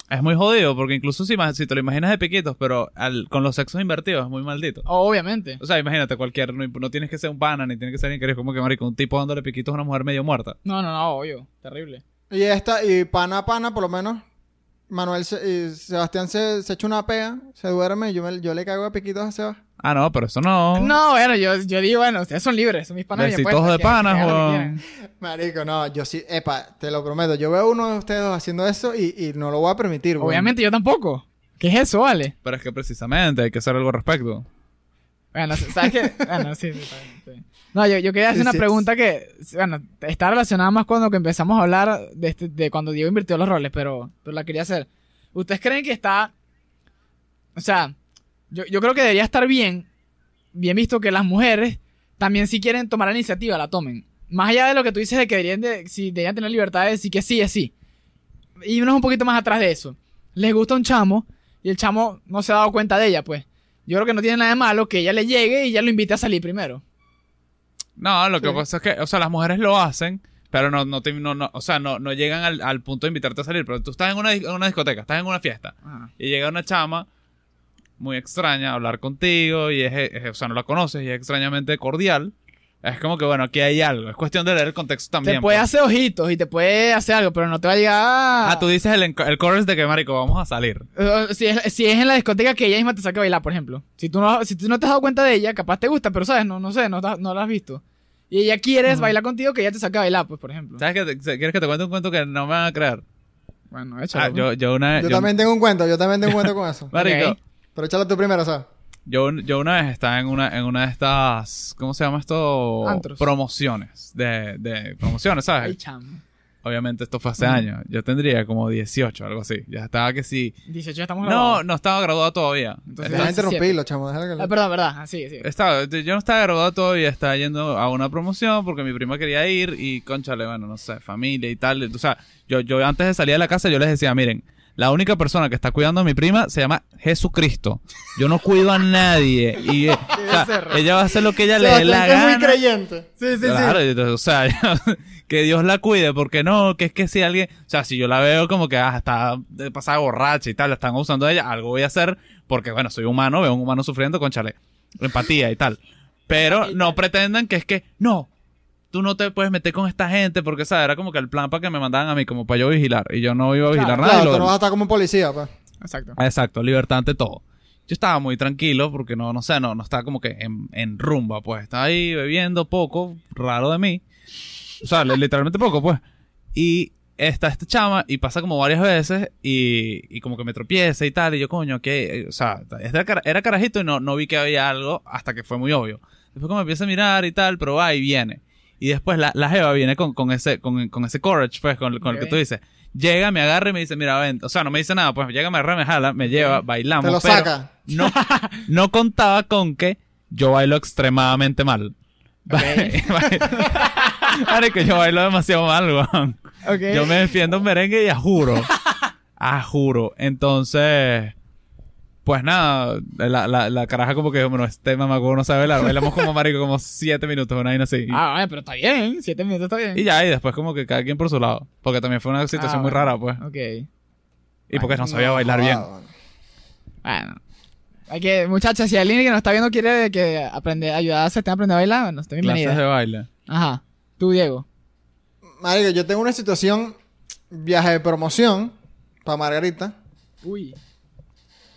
Speaker 2: es muy jodido porque incluso si, si te lo imaginas de piquitos, pero al- con los sexos invertidos es muy maldito.
Speaker 3: Obviamente.
Speaker 2: O sea, imagínate, cualquier, no, no tienes que ser un pana, ni tienes que ser alguien que eres como que marico, un tipo dándole piquitos a una mujer medio muerta.
Speaker 3: No, no, no, obvio. Terrible.
Speaker 1: Y esta, y pana a pana, por lo menos, Manuel se- y Sebastián se, se echa una pea, se duerme, yo, me- yo le cago a piquitos a Sebas.
Speaker 2: Ah, no, pero eso no.
Speaker 3: No, bueno, yo, yo digo, bueno, ustedes son libres, son mis panas. bien,
Speaker 2: Besitos
Speaker 3: pues,
Speaker 2: de panas, weón.
Speaker 1: Marico, no, yo sí, epa, te lo prometo, yo veo a uno de ustedes dos haciendo eso y, y no lo voy a permitir, weón.
Speaker 3: Obviamente yo tampoco. ¿Qué es eso, vale?
Speaker 2: Pero es que precisamente hay que hacer algo al respecto.
Speaker 3: Bueno, ¿sabes qué? Bueno, sí, sí. No, yo, yo quería hacer
Speaker 1: Sí,
Speaker 3: una
Speaker 1: sí.
Speaker 3: pregunta que, bueno, está relacionada más cuando que empezamos a hablar de, este- de cuando Diego invirtió los roles, pero, pero la quería hacer. ¿Ustedes creen que está, o sea, yo, yo creo que debería estar bien, bien visto que las mujeres también si quieren tomar la iniciativa, la tomen? Más allá de lo que tú dices de que deberían, de, si deberían tener libertad de decir que sí es sí. Y unos un poquito más atrás de eso. Les gusta un chamo y el chamo no se ha dado cuenta de ella, pues. Yo creo que no tiene nada de malo que ella le llegue y ella lo invite a salir primero.
Speaker 2: No, lo que pasa es que, o sea, las mujeres lo hacen, pero no, no, te- no, no- o sea, no, no llegan al, al punto de invitarte a salir. Pero tú estás en una, en una discoteca, estás en una fiesta, y llega una chama muy extraña a hablar contigo, y es, es- o sea, no la conoces, y es extrañamente cordial. Es como que, bueno, aquí hay algo. Es cuestión de leer el contexto también.
Speaker 3: te puede
Speaker 2: pues.
Speaker 3: hacer ojitos y te puede hacer algo, pero no te va a llegar.
Speaker 2: Ah, tú dices el, el chorus de que, marico, vamos a salir.
Speaker 3: Eh, Si es, si es en la discoteca que ella misma te saca a bailar, por ejemplo. Si tú no, si tú no te has dado cuenta de ella, capaz te gusta, pero sabes, no, no sé, no, no la has visto. Y ella quieres bailar contigo, que ella te saca a bailar, pues, por ejemplo.
Speaker 2: ¿Sabes qué? Te- ¿Quieres que te cuente un cuento que no me van a creer?
Speaker 3: Bueno, échalo.
Speaker 2: Ah, yo, yo una
Speaker 1: Yo,
Speaker 2: yo-
Speaker 1: también tengo un cuento, yo también tengo un cuento con eso. <laughs>
Speaker 2: Marico.
Speaker 1: Pero échalo tú primero, ¿sabes?
Speaker 2: Yo, yo una vez estaba en una, en una de estas, ¿cómo se llama esto?
Speaker 3: Antros.
Speaker 2: Promociones. De, de promociones, ¿sabes?
Speaker 3: Ay, chamo.
Speaker 2: Obviamente esto fue hace años. Yo tendría como 18, algo así. Ya estaba que sí.
Speaker 3: 18 ya estamos
Speaker 2: No,
Speaker 3: grabados.
Speaker 2: no estaba graduado todavía.
Speaker 3: Entonces-
Speaker 1: Deja de interrumpirlo, chamo, déjalo que
Speaker 3: Ah, perdón, verdad. Ah, sí, sí.
Speaker 2: Estaba, yo no estaba graduado todavía, estaba yendo a una promoción porque mi prima quería ir y, conchale, bueno, no sé, familia y tal. O sea, yo, yo antes de salir de la casa yo les decía, miren, la única persona que está cuidando a mi prima se llama Jesucristo. Yo no cuido a nadie. Y, eh, <laughs> o sea,
Speaker 3: becerro.
Speaker 2: ella va a hacer lo que ella le dé la
Speaker 1: es muy
Speaker 2: gana.
Speaker 1: creyente.
Speaker 3: Sí, sí,
Speaker 2: Claro, entonces, o sea, <laughs> que Dios la cuide, porque no, que es que si alguien, o sea, si yo la veo como que ah, está de pasada borracha y tal, la están usando a ella, algo voy a hacer, porque bueno, soy humano, veo a un humano sufriendo, conchale, empatía y tal. Pero no pretendan que es que, no, tú no te puedes meter con esta gente, porque, ¿sabes? Era como que el plan para que me mandaban a mí, como para yo vigilar, y yo no iba a vigilar
Speaker 3: Claro,
Speaker 2: nada.
Speaker 1: Claro, tú no vas a estar como un policía, pues.
Speaker 3: Exacto.
Speaker 2: Exacto, libertad ante todo. Yo estaba muy tranquilo porque no, no sé, no, no estaba como que en, en rumba, pues. Estaba ahí bebiendo poco, raro de mí. O sea, li- literalmente poco, pues. Y está esta chama y pasa como varias veces y, y como que me tropieza y tal. Y yo, coño, que, o sea, era, cara- era carajito y no, no vi que había algo hasta que fue muy obvio. Después como empieza a mirar y tal, pero va y viene. Y después la, la jeva viene con, con ese, con, con ese courage, pues, con, con el que tú dices. Llega, me agarra y me dice, mira, ven. O sea, no me dice nada, pues llega, me agarra, me jala, me lleva, bailamos.
Speaker 1: Te lo
Speaker 2: pero
Speaker 1: saca.
Speaker 2: No, <laughs> no contaba con que yo bailo extremadamente mal. Marico, <laughs> yo bailo demasiado mal, weón.
Speaker 3: Ok.
Speaker 2: Yo me defiendo en merengue y a juro. A juro. Entonces, pues nada, la, la, la caraja como que, bueno, este mamaco no sabe bailar. Bailamos como marico como siete minutos, una vaina así.
Speaker 3: Ah, bueno, pero está bien. Siete minutos está bien.
Speaker 2: Y ya, y después como que cada quien por su lado. Porque también fue una situación
Speaker 3: Ah,
Speaker 2: muy rara, pues.
Speaker 3: Ok.
Speaker 2: Y porque no sabía bailar bien.
Speaker 1: bueno.
Speaker 3: Hay que, muchachas, si alguien que nos está viendo quiere que aprende, ayudar a Sebastián a aprender a bailar, bueno, está
Speaker 2: Clases
Speaker 3: bienvenida.
Speaker 2: de baile.
Speaker 3: Ajá. Tú, Diego.
Speaker 1: Marico, yo tengo una situación, viaje de promoción para Margarita.
Speaker 3: Uy.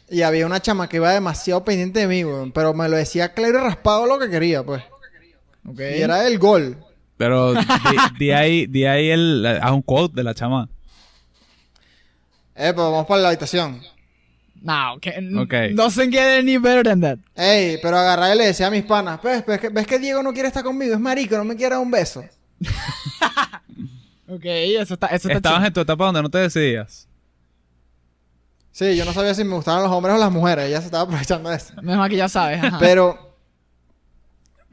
Speaker 1: Y había una chama que iba demasiado pendiente de mí, weón. Pero me lo decía claro y raspado lo que quería, pues.
Speaker 3: Ok.
Speaker 1: Y era el gol.
Speaker 2: Pero <laughs> di, di ahí, di ahí el, a un quote de la chama.
Speaker 1: Eh, pues vamos para la habitación.
Speaker 3: No, que,
Speaker 2: Ok.
Speaker 3: doesn't get any better than that.
Speaker 1: Ey, pero agarré y le decía a mis panas, ¿ves, ves, que, ves que Diego no quiere estar conmigo? Es marico, no me quiere dar un beso. <laughs>
Speaker 3: Ok, eso está, eso está
Speaker 2: Estabas
Speaker 3: chido.
Speaker 2: en tu etapa donde no te decidías.
Speaker 1: Sí, yo no sabía si me gustaban los hombres o las mujeres. Ella se estaba aprovechando de eso.
Speaker 3: Menos mal que ya sabes. Ajá.
Speaker 1: Pero...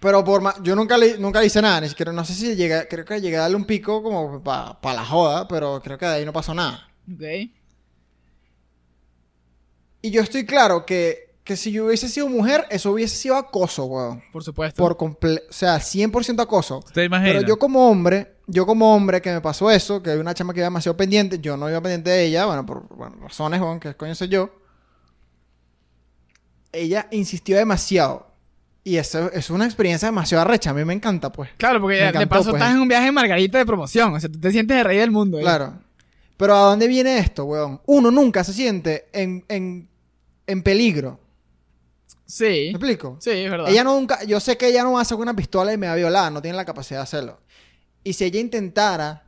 Speaker 1: Pero por ma- yo nunca le, nunca le hice nada, ni siquiera, no sé si llegué, creo que llegué a darle un pico como para la joda, pero creo que de ahí no pasó nada.
Speaker 3: Ok.
Speaker 1: Y yo estoy claro que, que si yo hubiese sido mujer, eso hubiese sido acoso, weón.
Speaker 3: Por supuesto.
Speaker 1: Por comple o sea, 100% acoso.
Speaker 2: ¿Te imaginas?
Speaker 1: Pero yo como hombre, yo como hombre que me pasó eso, que hay una chama que iba demasiado pendiente, yo no iba pendiente de ella, bueno, por bueno, razones, weón, que coño sé yo. Ella insistió demasiado. Y eso es una experiencia demasiado arrecha, a mí me encanta, pues.
Speaker 3: Claro, porque de
Speaker 1: encantó,
Speaker 3: paso
Speaker 1: pues.
Speaker 3: estás en un viaje en Margarita de promoción. O sea, tú te sientes el rey del mundo. ¿eh?
Speaker 1: Claro. Pero ¿a dónde viene esto, weón? Uno nunca se siente en, en, en peligro.
Speaker 3: Sí.
Speaker 1: ¿Me explico?
Speaker 3: Sí, es verdad.
Speaker 1: Ella no nunca, yo sé que ella no va a sacar una pistola y me va a violar, no tiene la capacidad de hacerlo. Y si ella intentara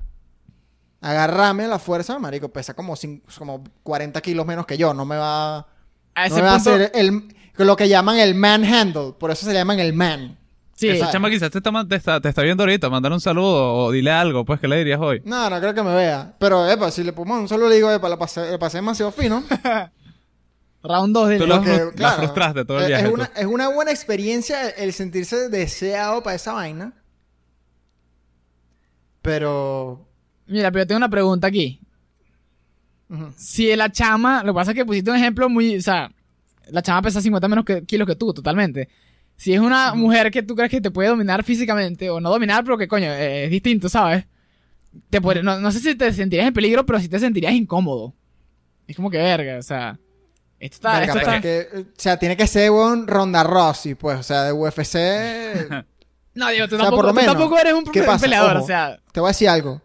Speaker 1: agarrarme a la fuerza, marico, pesa como, cin- como 40 kilos menos que yo, no me va,
Speaker 3: a
Speaker 1: no
Speaker 3: ese
Speaker 1: me va a hacer el, lo que llaman el manhandle, por eso se le llaman el man.
Speaker 3: sí,
Speaker 2: Esa chama quizás te está, te, está, te está viendo ahorita. Mandar un saludo o dile algo, pues, ¿qué le dirías hoy?
Speaker 1: No, no creo que me vea. Pero, epa, si le pongo un solo le digo, epa, la pasé, la pasé demasiado fino. <laughs>
Speaker 3: round 2 de
Speaker 2: Tú lo-
Speaker 1: Porque,
Speaker 2: la
Speaker 1: claro,
Speaker 2: frustraste todo el
Speaker 1: es-
Speaker 2: viaje,
Speaker 1: Es una, es una buena experiencia el sentirse deseado para esa vaina. Pero...
Speaker 3: Mira, pero yo tengo una pregunta aquí.
Speaker 1: ujú.
Speaker 3: Si la chama, lo que pasa es que pusiste un ejemplo muy, o sea, la chama pesa 50 menos que- kilos que tú, totalmente. Si es una mujer que tú crees que te puede dominar físicamente, o no dominar, pero que coño, eh, es distinto, ¿sabes? Te puede- no, no sé si te sentirías en peligro, pero sí te sentirías incómodo. Es como que verga, o sea. Esto está.
Speaker 1: Verga,
Speaker 3: esto está-
Speaker 1: es que, eh, o sea, tiene que ser un Ronda Rossi, pues, o sea, de UFC. <laughs>
Speaker 3: No, digo, tú,
Speaker 1: O sea,
Speaker 3: tampoco,
Speaker 1: por lo
Speaker 3: tú
Speaker 1: menos,
Speaker 3: tampoco eres un
Speaker 1: ¿qué pasa?
Speaker 3: peleador,
Speaker 1: Ojo.
Speaker 3: o sea.
Speaker 1: Te voy a decir algo.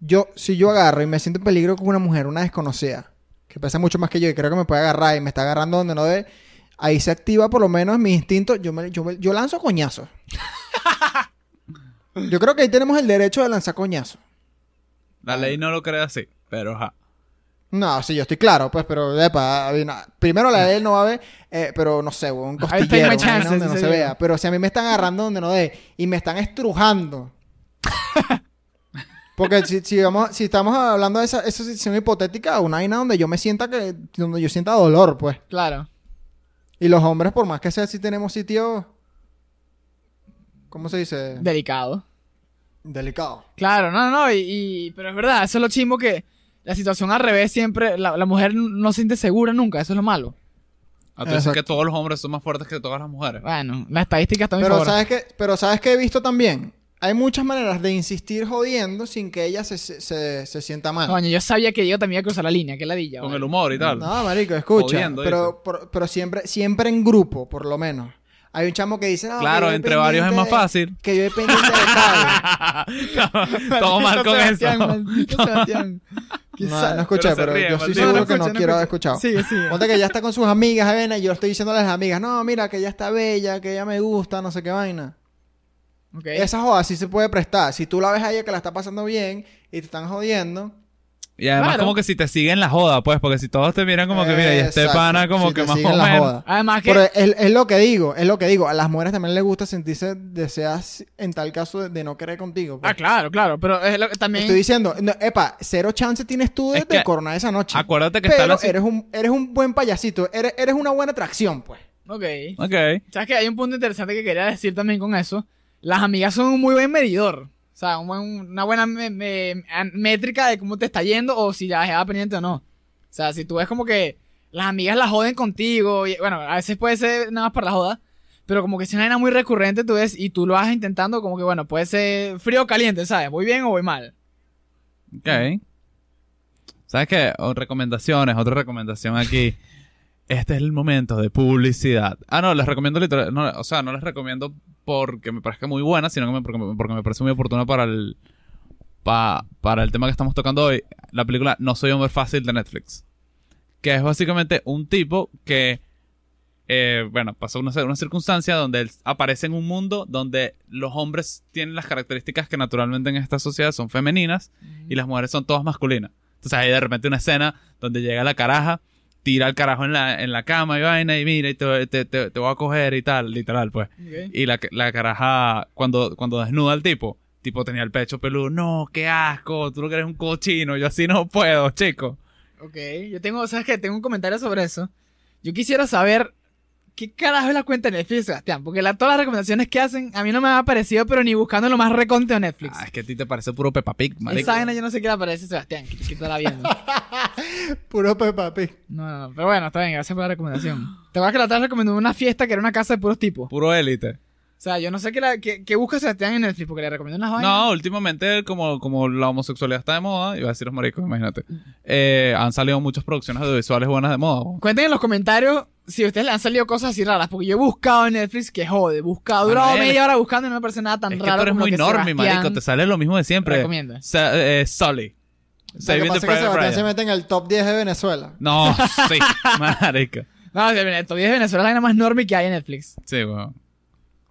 Speaker 1: Yo, si yo agarro y me siento en peligro con una mujer, una desconocida, que pesa mucho más que yo y creo que me puede agarrar y me está agarrando donde no debe, ahí se activa por lo menos mi instinto. Yo, me, yo, me- yo lanzo coñazos. <laughs> yo creo que ahí tenemos el derecho de lanzar coñazos.
Speaker 2: La ley no lo cree así, pero ajá.
Speaker 1: No, sí, yo estoy claro, pues, pero epa, no- primero la ley no va a ver, eh, pero no sé, un costillero, vaina
Speaker 3: chances,
Speaker 1: donde no se vea. Pero si a mí me están agarrando donde no debe y me están estrujando. <laughs> Porque si, si, vamos, si estamos hablando de esa, esa situación hipotética, una vaina donde yo me sienta que, donde yo sienta dolor, pues.
Speaker 3: Claro.
Speaker 1: Y los hombres, por más que sea, si tenemos sitios, ¿cómo se dice?
Speaker 3: Delicado.
Speaker 1: Delicado.
Speaker 3: Claro, no, no, y, y- pero es verdad, eso es lo chimbo que la situación al revés siempre, la, la mujer no se siente segura nunca, eso es lo malo.
Speaker 2: Ah, tú dices que todos los hombres son más fuertes que todas las mujeres.
Speaker 3: Bueno, la estadística está a mi
Speaker 1: Pero sabes que, pero sabes que he visto también. Hay muchas maneras de insistir jodiendo sin que ella se, se, se- se sienta mal.
Speaker 3: Coño, yo sabía que yo también iba a cruzar la línea, que ladilla.
Speaker 2: Con el humor y tal.
Speaker 1: No, marico, escucha.
Speaker 2: Jodiendo,
Speaker 1: pero, por- pero siempre, siempre en grupo, por lo menos. Hay un chamo que dice, no,
Speaker 2: claro, entre varios es más
Speaker 1: de-
Speaker 2: fácil.
Speaker 1: Que yo voy pendiente de tal. <laughs>
Speaker 2: Todo mal con
Speaker 3: Sebastián,
Speaker 2: eso. <laughs>
Speaker 3: maldito Sebastián.
Speaker 1: No, escuché,
Speaker 2: Pero se
Speaker 1: pero,
Speaker 2: ríe,
Speaker 1: yo estoy
Speaker 2: maldito.
Speaker 1: seguro
Speaker 3: no
Speaker 1: que no
Speaker 3: escuché,
Speaker 1: quiero haber escuchado.
Speaker 3: Sigue, sigue.
Speaker 1: Ponte que ella está con sus amigas, avena, y yo estoy diciéndole a las amigas, no, mira, que ella está bella, que ella me gusta, no sé qué vaina. Esa joda sí se puede prestar. Si tú la ves a ella que la está pasando bien y te están jodiendo,
Speaker 2: Y además
Speaker 3: Claro.
Speaker 2: como que si te siguen la joda, pues, porque si todos te miran como que, mira, y este pana como
Speaker 1: si
Speaker 2: que más o
Speaker 1: la
Speaker 2: menos.
Speaker 1: joda.
Speaker 3: Además que...
Speaker 1: Pero es, es lo que digo, es lo que digo. A las mujeres también les gusta sentirse deseadas en tal caso de, de no querer contigo. pues.
Speaker 3: Ah, claro, claro, pero es lo que también...
Speaker 1: Estoy diciendo, no, epa, cero chance tienes tú de,
Speaker 2: Es que-
Speaker 1: de coronar esa noche.
Speaker 2: Acuérdate que está
Speaker 1: Pero
Speaker 2: la...
Speaker 1: eres un, eres un buen payasito, eres, eres una buena atracción, pues.
Speaker 3: Ok.
Speaker 2: Ok.
Speaker 3: ¿Sabes que hay un punto interesante que quería decir también con eso? Las amigas son un muy buen medidor. O sea, un buen- una buena me- me- métrica de cómo te está yendo o si ya va pendiente o no. O sea, si tú ves como que las amigas la joden contigo, y, bueno, a veces puede ser nada más para la joda, pero como que si es una vaina muy recurrente tú ves y tú lo vas intentando, como que bueno, puede ser frío o caliente, ¿sabes? Muy bien o muy mal.
Speaker 2: Ok. ¿Sabes qué? O recomendaciones, otra recomendación aquí. <laughs> Este es el momento de publicidad. Ah, no, les recomiendo literal. no, o sea, no les recomiendo porque me parezca muy buena, sino que me- porque, me- porque me parece muy oportuna para el, pa- para el tema que estamos tocando hoy. La película No Soy Hombre Fácil de Netflix. Que es básicamente un tipo que, eh, bueno, pasó una, una circunstancia donde él aparece en un mundo donde los hombres tienen las características que naturalmente en esta sociedad son femeninas y las mujeres son todas masculinas. Entonces hay de repente una escena donde llega la caraja, tira el carajo en la, en la cama y vaina y mira y te, te, te- te voy a coger y tal, literal pues. Y la, la caraja, cuando, cuando desnuda al tipo, tipo tenía el pecho peludo, no, qué asco, tú lo que eres un cochino, yo así no puedo, chico.
Speaker 3: Ok, yo tengo, ¿sabes qué? Tengo un comentario sobre eso. Yo quisiera saber qué carajo es la cuenta de Netflix, Sebastián, porque la- todas las recomendaciones que hacen a mí no me ha aparecido, pero ni buscando lo más reconte de Netflix.
Speaker 2: Ah, es que a ti te parece puro Peppa Pig, marico.
Speaker 3: Esa vaina yo no sé qué le aparece, Sebastián, que, que estará viendo. <laughs>
Speaker 1: Puro Peppa Pig.
Speaker 3: No, no, no, pero bueno, está bien, gracias por la recomendación. ¿Te acuerdas que la otra recomendó una fiesta que era una casa de puros tipos?
Speaker 2: Puro élite.
Speaker 3: O sea, yo no sé qué, la, qué, qué busca Sebastián en Netflix, porque le recomendó unas vainas.
Speaker 2: No, últimamente, como, como la homosexualidad está de moda, iba a decir los maricos, imagínate, eh, han salido muchas producciones audiovisuales buenas de moda.
Speaker 3: Cuenten en los comentarios si a ustedes le han salido cosas así raras, porque yo he buscado en Netflix que jode, he buscado, he durado media hora buscando y no me parece nada tan
Speaker 2: Es que
Speaker 3: raro
Speaker 2: tú eres
Speaker 3: como lo
Speaker 2: muy
Speaker 3: que
Speaker 2: normie,
Speaker 3: Sebastián
Speaker 2: marico, te sale lo mismo de siempre.
Speaker 3: recomienda.
Speaker 2: Sa- eh, Sully.
Speaker 1: Lo
Speaker 2: Saving the
Speaker 1: es
Speaker 2: Private Ryan.
Speaker 1: se mete en el top 10 de Venezuela.
Speaker 2: No, <laughs> sí, marico.
Speaker 3: No, de- todavía es Venezuela la vaina más normie que hay en Netflix.
Speaker 2: Sí, weón.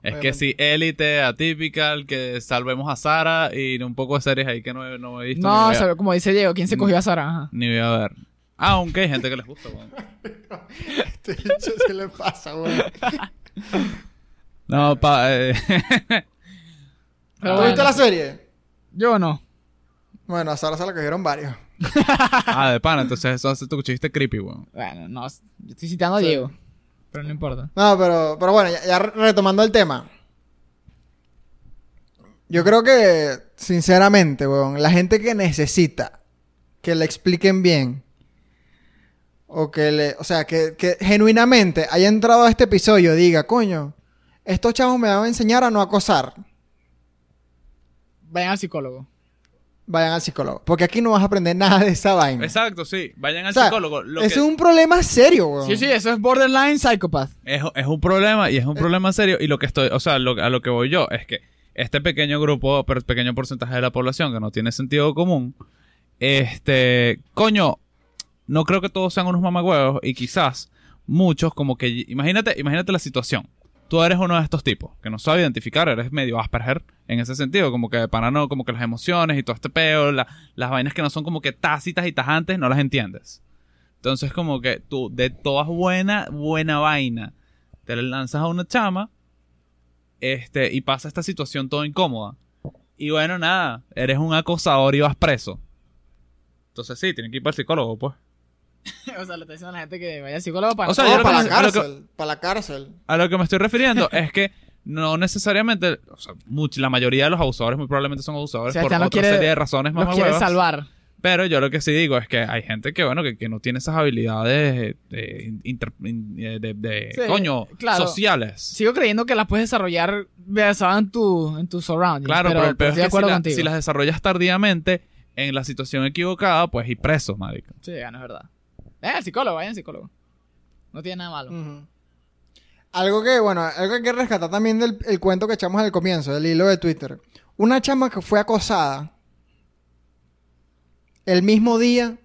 Speaker 2: Es que sí, Élite, Atypical, que salvemos a Sara y un poco de series ahí que no, no he visto
Speaker 3: No,
Speaker 2: ni,
Speaker 3: o sea, como dice Diego, ¿quién se cogió a Sara? Ajá.
Speaker 2: ni voy a ver. Aunque hay gente que les gusta, weón. <laughs>
Speaker 1: Este bicho se le pasa, güey. <laughs>
Speaker 2: No, pa, eh, <laughs>
Speaker 3: Pero
Speaker 1: ¿Tú
Speaker 3: bueno,
Speaker 1: viste la serie?
Speaker 3: Yo no.
Speaker 1: Bueno, a Sara se la cogieron varios.
Speaker 2: ah, de pana, entonces eso hace tu chiste creepy, weón.
Speaker 3: Bueno, no. Yo estoy citando a
Speaker 1: Sí.
Speaker 3: Diego. Pero no importa.
Speaker 1: No, pero, pero bueno, ya, ya retomando el tema. Yo creo que, sinceramente, weón, la gente que necesita que le expliquen bien, o que le, o sea, que, que genuinamente haya entrado a este episodio y diga, coño, estos chavos me van a enseñar a no acosar,
Speaker 3: Vayan al psicólogo.
Speaker 1: Vayan al psicólogo. Porque aquí no vas a aprender nada de esa vaina.
Speaker 2: Exacto, sí. Vayan al
Speaker 1: O sea,
Speaker 2: psicólogo. Lo que-
Speaker 1: es un problema serio, weón.
Speaker 3: Sí, sí, eso es borderline psychopath.
Speaker 2: es, es un problema y es
Speaker 1: Eh.
Speaker 2: un problema serio. Y lo que estoy, o sea, lo- a lo que voy yo es que este pequeño grupo, pequeño porcentaje de la población que no tiene sentido común, este, coño, no creo que todos sean unos mamagüevos y quizás muchos como que, imagínate, imagínate la situación. Tú eres uno de estos tipos que no sabe identificar, eres medio Asperger en ese sentido, como que para no, como que las emociones y todo este peo, la- las vainas que no son como que tácitas y tajantes, no las entiendes. Entonces, como que tú, de todas buena, buena vaina, te le lanzas a una chama, este, y pasa esta situación todo incómoda. Y bueno, nada, eres un acosador y vas preso. Entonces sí, tienen que ir para el psicólogo, pues. <laughs>
Speaker 3: o sea, le está diciendo a la gente que vaya al psicólogo para
Speaker 2: O sea,
Speaker 1: No,
Speaker 2: yo creo
Speaker 1: para
Speaker 2: que-
Speaker 1: la
Speaker 2: a lo que-
Speaker 1: cárcel, para la cárcel.
Speaker 2: A lo que me estoy refiriendo es que no necesariamente, o sea, much- la mayoría de los abusadores muy probablemente son abusadores por otra
Speaker 3: quiere-
Speaker 2: serie de razones más
Speaker 3: quiere salvar.
Speaker 2: Pero yo lo que sí digo es que hay gente que, bueno, que, que no tiene esas habilidades de, in- eh, de, de-
Speaker 3: Sí,
Speaker 2: coño,
Speaker 3: claro.
Speaker 2: sociales.
Speaker 3: Sigo creyendo que las puedes desarrollar basado en tu, en tu surroundings.
Speaker 2: Claro, pero, el peor es que si, la- las desarrollas tardíamente en la situación equivocada, pues y preso, marico.
Speaker 3: Sí, ya no es verdad. Vayan al psicólogo, vayan al psicólogo. No tiene nada malo.
Speaker 1: Algo que, bueno, algo que hay que rescatar también del el cuento que echamos al comienzo, del hilo de Twitter. Una chama que fue acosada el mismo día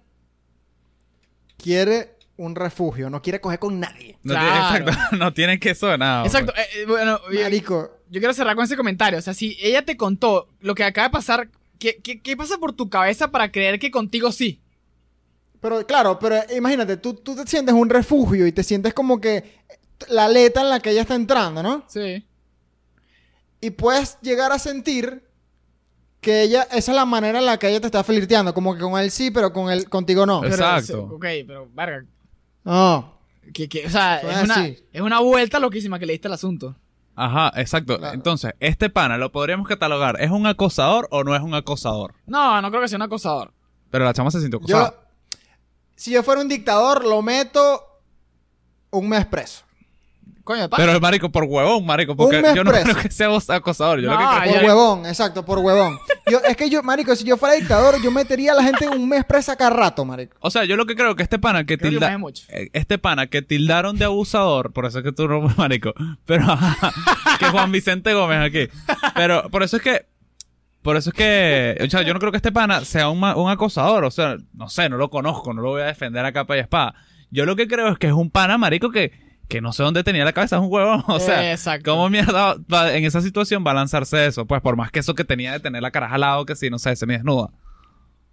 Speaker 1: quiere un refugio, no quiere coger con nadie.
Speaker 2: No
Speaker 3: Claro. <laughs>
Speaker 2: tiene, exacto, no tienen que eso de nada.
Speaker 3: Exacto. eh, eh, bueno, yo-
Speaker 1: Marico,
Speaker 3: yo quiero cerrar con ese comentario. O sea, si ella te contó lo que acaba de pasar, ¿qué, qué, qué pasa por tu cabeza para creer que contigo sí?
Speaker 1: Pero claro, pero imagínate, tú, tú te sientes un refugio y te sientes como que la aleta en la que ella está entrando, ¿no?
Speaker 3: Sí.
Speaker 1: Y puedes llegar a sentir que ella, esa es la manera en la que ella te está flirteando, como que con él sí, pero con él, contigo no.
Speaker 3: Pero,
Speaker 2: Exacto.
Speaker 3: ok, pero, verga.
Speaker 1: No.
Speaker 3: Que, que, o sea, es una, es una vuelta loquísima que le diste al asunto.
Speaker 2: Ajá, exacto.
Speaker 1: Claro.
Speaker 2: Entonces, este pana lo podríamos catalogar. ¿Es un acosador o no es un acosador?
Speaker 3: No, no creo que sea un acosador.
Speaker 2: Pero la chama se sintió acosada.
Speaker 1: Si yo fuera un dictador, lo meto un mes preso.
Speaker 3: Coño, de
Speaker 2: Pero el marico, por huevón, marico, porque
Speaker 1: Un mes
Speaker 2: yo no
Speaker 1: preso.
Speaker 2: creo que sea vos acosador. Yo lo
Speaker 3: No,
Speaker 2: que creo-
Speaker 3: Ay,
Speaker 1: Por huevón, exacto, por huevón. Yo, es que yo, marico, si yo fuera dictador, yo metería a la gente un mes presa cada rato, marico.
Speaker 2: O sea, yo lo que creo que este pana que
Speaker 3: Creo
Speaker 2: tilda- eh, este pana que tildaron de abusador, por eso es que tú no <laughs> marico, pero <laughs> que Juan Vicente Gómez aquí. Pero por eso es que por eso es que, o sea, yo no creo que este pana sea un, un acosador, o sea, no sé, no lo conozco, no lo voy a defender a capa y espada. Yo lo que creo es que es un pana marico que que no sé dónde tenía la cabeza, es un huevón, <laughs> o sea,
Speaker 3: Exacto.
Speaker 2: ¿cómo mierda va- en esa situación va a lanzarse eso? Pues por más que eso que tenía de tener la cara al lado, que si, no sé, se me desnuda.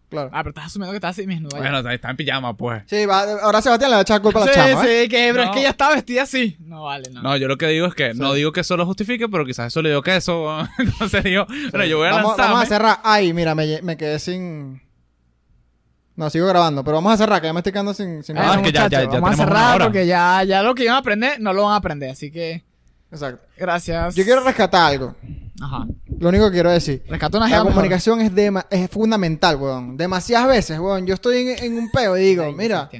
Speaker 1: Claro.
Speaker 3: Ah, pero estás asumiendo que estás así mismo. vaya.
Speaker 2: Bueno, está en pijama, pues.
Speaker 1: Sí, va, ahora Sebastián le va a echar culpa a la
Speaker 3: sí,
Speaker 1: chama, ¿eh?
Speaker 3: sí, que, pero
Speaker 2: No.
Speaker 3: es que ella estaba vestida así. No vale, no.
Speaker 2: No, yo lo que digo es que no digo que eso lo justifique, pero quizás eso le dio queso. <laughs> Entonces digo, bueno, yo voy a
Speaker 1: vamos,
Speaker 2: lanzarme.
Speaker 1: vamos a cerrar. Ay, mira, me, me quedé sin... No, sigo grabando, pero vamos a cerrar, que ya me estoy quedando sin... sin
Speaker 2: Ah, es que ya- ya- ya
Speaker 3: vamos a cerrar porque ya, ya lo que iban a aprender no lo van a aprender. Así que,
Speaker 1: Exacto.
Speaker 3: gracias.
Speaker 1: Yo quiero rescatar algo.
Speaker 3: Ajá.
Speaker 1: Lo único que quiero decir.
Speaker 3: Rescató una
Speaker 1: La comunicación es, dema- es fundamental, weón. Demasiadas veces, weón. Yo estoy en, en un peo y digo, mira.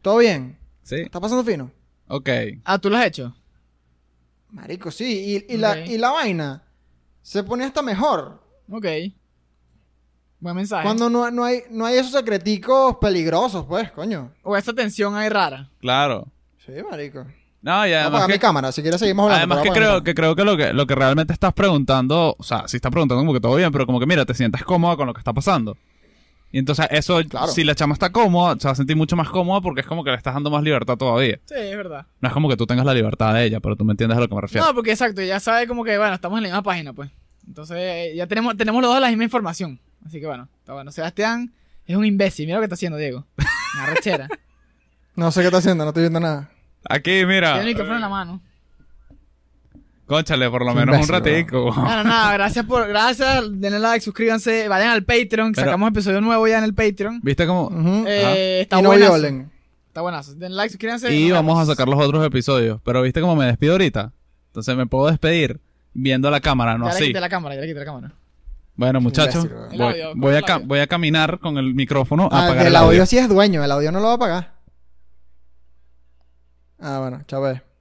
Speaker 1: ¿todo bien?
Speaker 2: Sí,
Speaker 1: ¿Está pasando fino?
Speaker 2: ok.
Speaker 3: Ah, ¿tú lo has hecho?
Speaker 1: Marico, sí. Y, y la,
Speaker 3: Ok.
Speaker 1: y la vaina se pone hasta mejor.
Speaker 3: Ok. Buen mensaje.
Speaker 1: Cuando no, no, hay, no hay esos secreticos peligrosos, pues, coño.
Speaker 3: O esa tensión ahí rara.
Speaker 2: Claro.
Speaker 1: Sí, marico.
Speaker 2: No, y además
Speaker 1: apagar
Speaker 2: que,
Speaker 1: mi cámara. Si quieres seguimos hablando.
Speaker 2: además que creo, que creo que lo que lo que realmente estás preguntando, o sea, sí estás preguntando como que todo bien, pero como que mira, te sientas cómoda con lo que está pasando. Y entonces eso,
Speaker 1: Claro.
Speaker 2: si la chama está cómoda, se va a sentir mucho más cómoda porque es como que le estás dando más libertad todavía.
Speaker 3: Sí, es verdad.
Speaker 2: No es como que tú tengas la libertad de ella, pero tú me entiendes a lo que me refiero.
Speaker 3: No, porque exacto, ya sabe como que, bueno, estamos en la misma página, pues. Entonces, eh, ya tenemos, tenemos los dos la misma información. Así que bueno, está bueno. Sebastián es un imbécil. Mira lo que está haciendo, Diego. Una rechera. <laughs>
Speaker 1: No sé qué está haciendo, no estoy viendo nada.
Speaker 2: Aquí, mira.
Speaker 3: Tiene el micrófono en la mano.
Speaker 2: Conchale, por lo menos un ratico.
Speaker 3: Bueno, nada, gracias por, gracias, denle like, suscríbanse, vayan al Patreon,
Speaker 2: Pero-
Speaker 3: sacamos episodio nuevo ya en el Patreon.
Speaker 2: ¿Viste cómo?
Speaker 1: Ujú.
Speaker 3: Eh, está
Speaker 1: y no
Speaker 3: buenazo.
Speaker 1: violen.
Speaker 3: Está buenazo. Denle like, suscríbanse.
Speaker 2: Y vamos a sacar los otros episodios. Pero ¿viste cómo me despido ahorita? Entonces me puedo despedir viendo la cámara, no
Speaker 3: ya le
Speaker 2: así.
Speaker 3: quité la cámara, ya le quité la cámara.
Speaker 2: Bueno, muchachos.
Speaker 3: El
Speaker 2: voy, voy a
Speaker 3: el
Speaker 2: voy a caminar con el micrófono a
Speaker 1: Ah,
Speaker 2: apagar
Speaker 1: el
Speaker 2: el
Speaker 1: audio
Speaker 2: audio.
Speaker 1: sí es dueño, el audio no lo va a pagar. Ah, bueno, pues.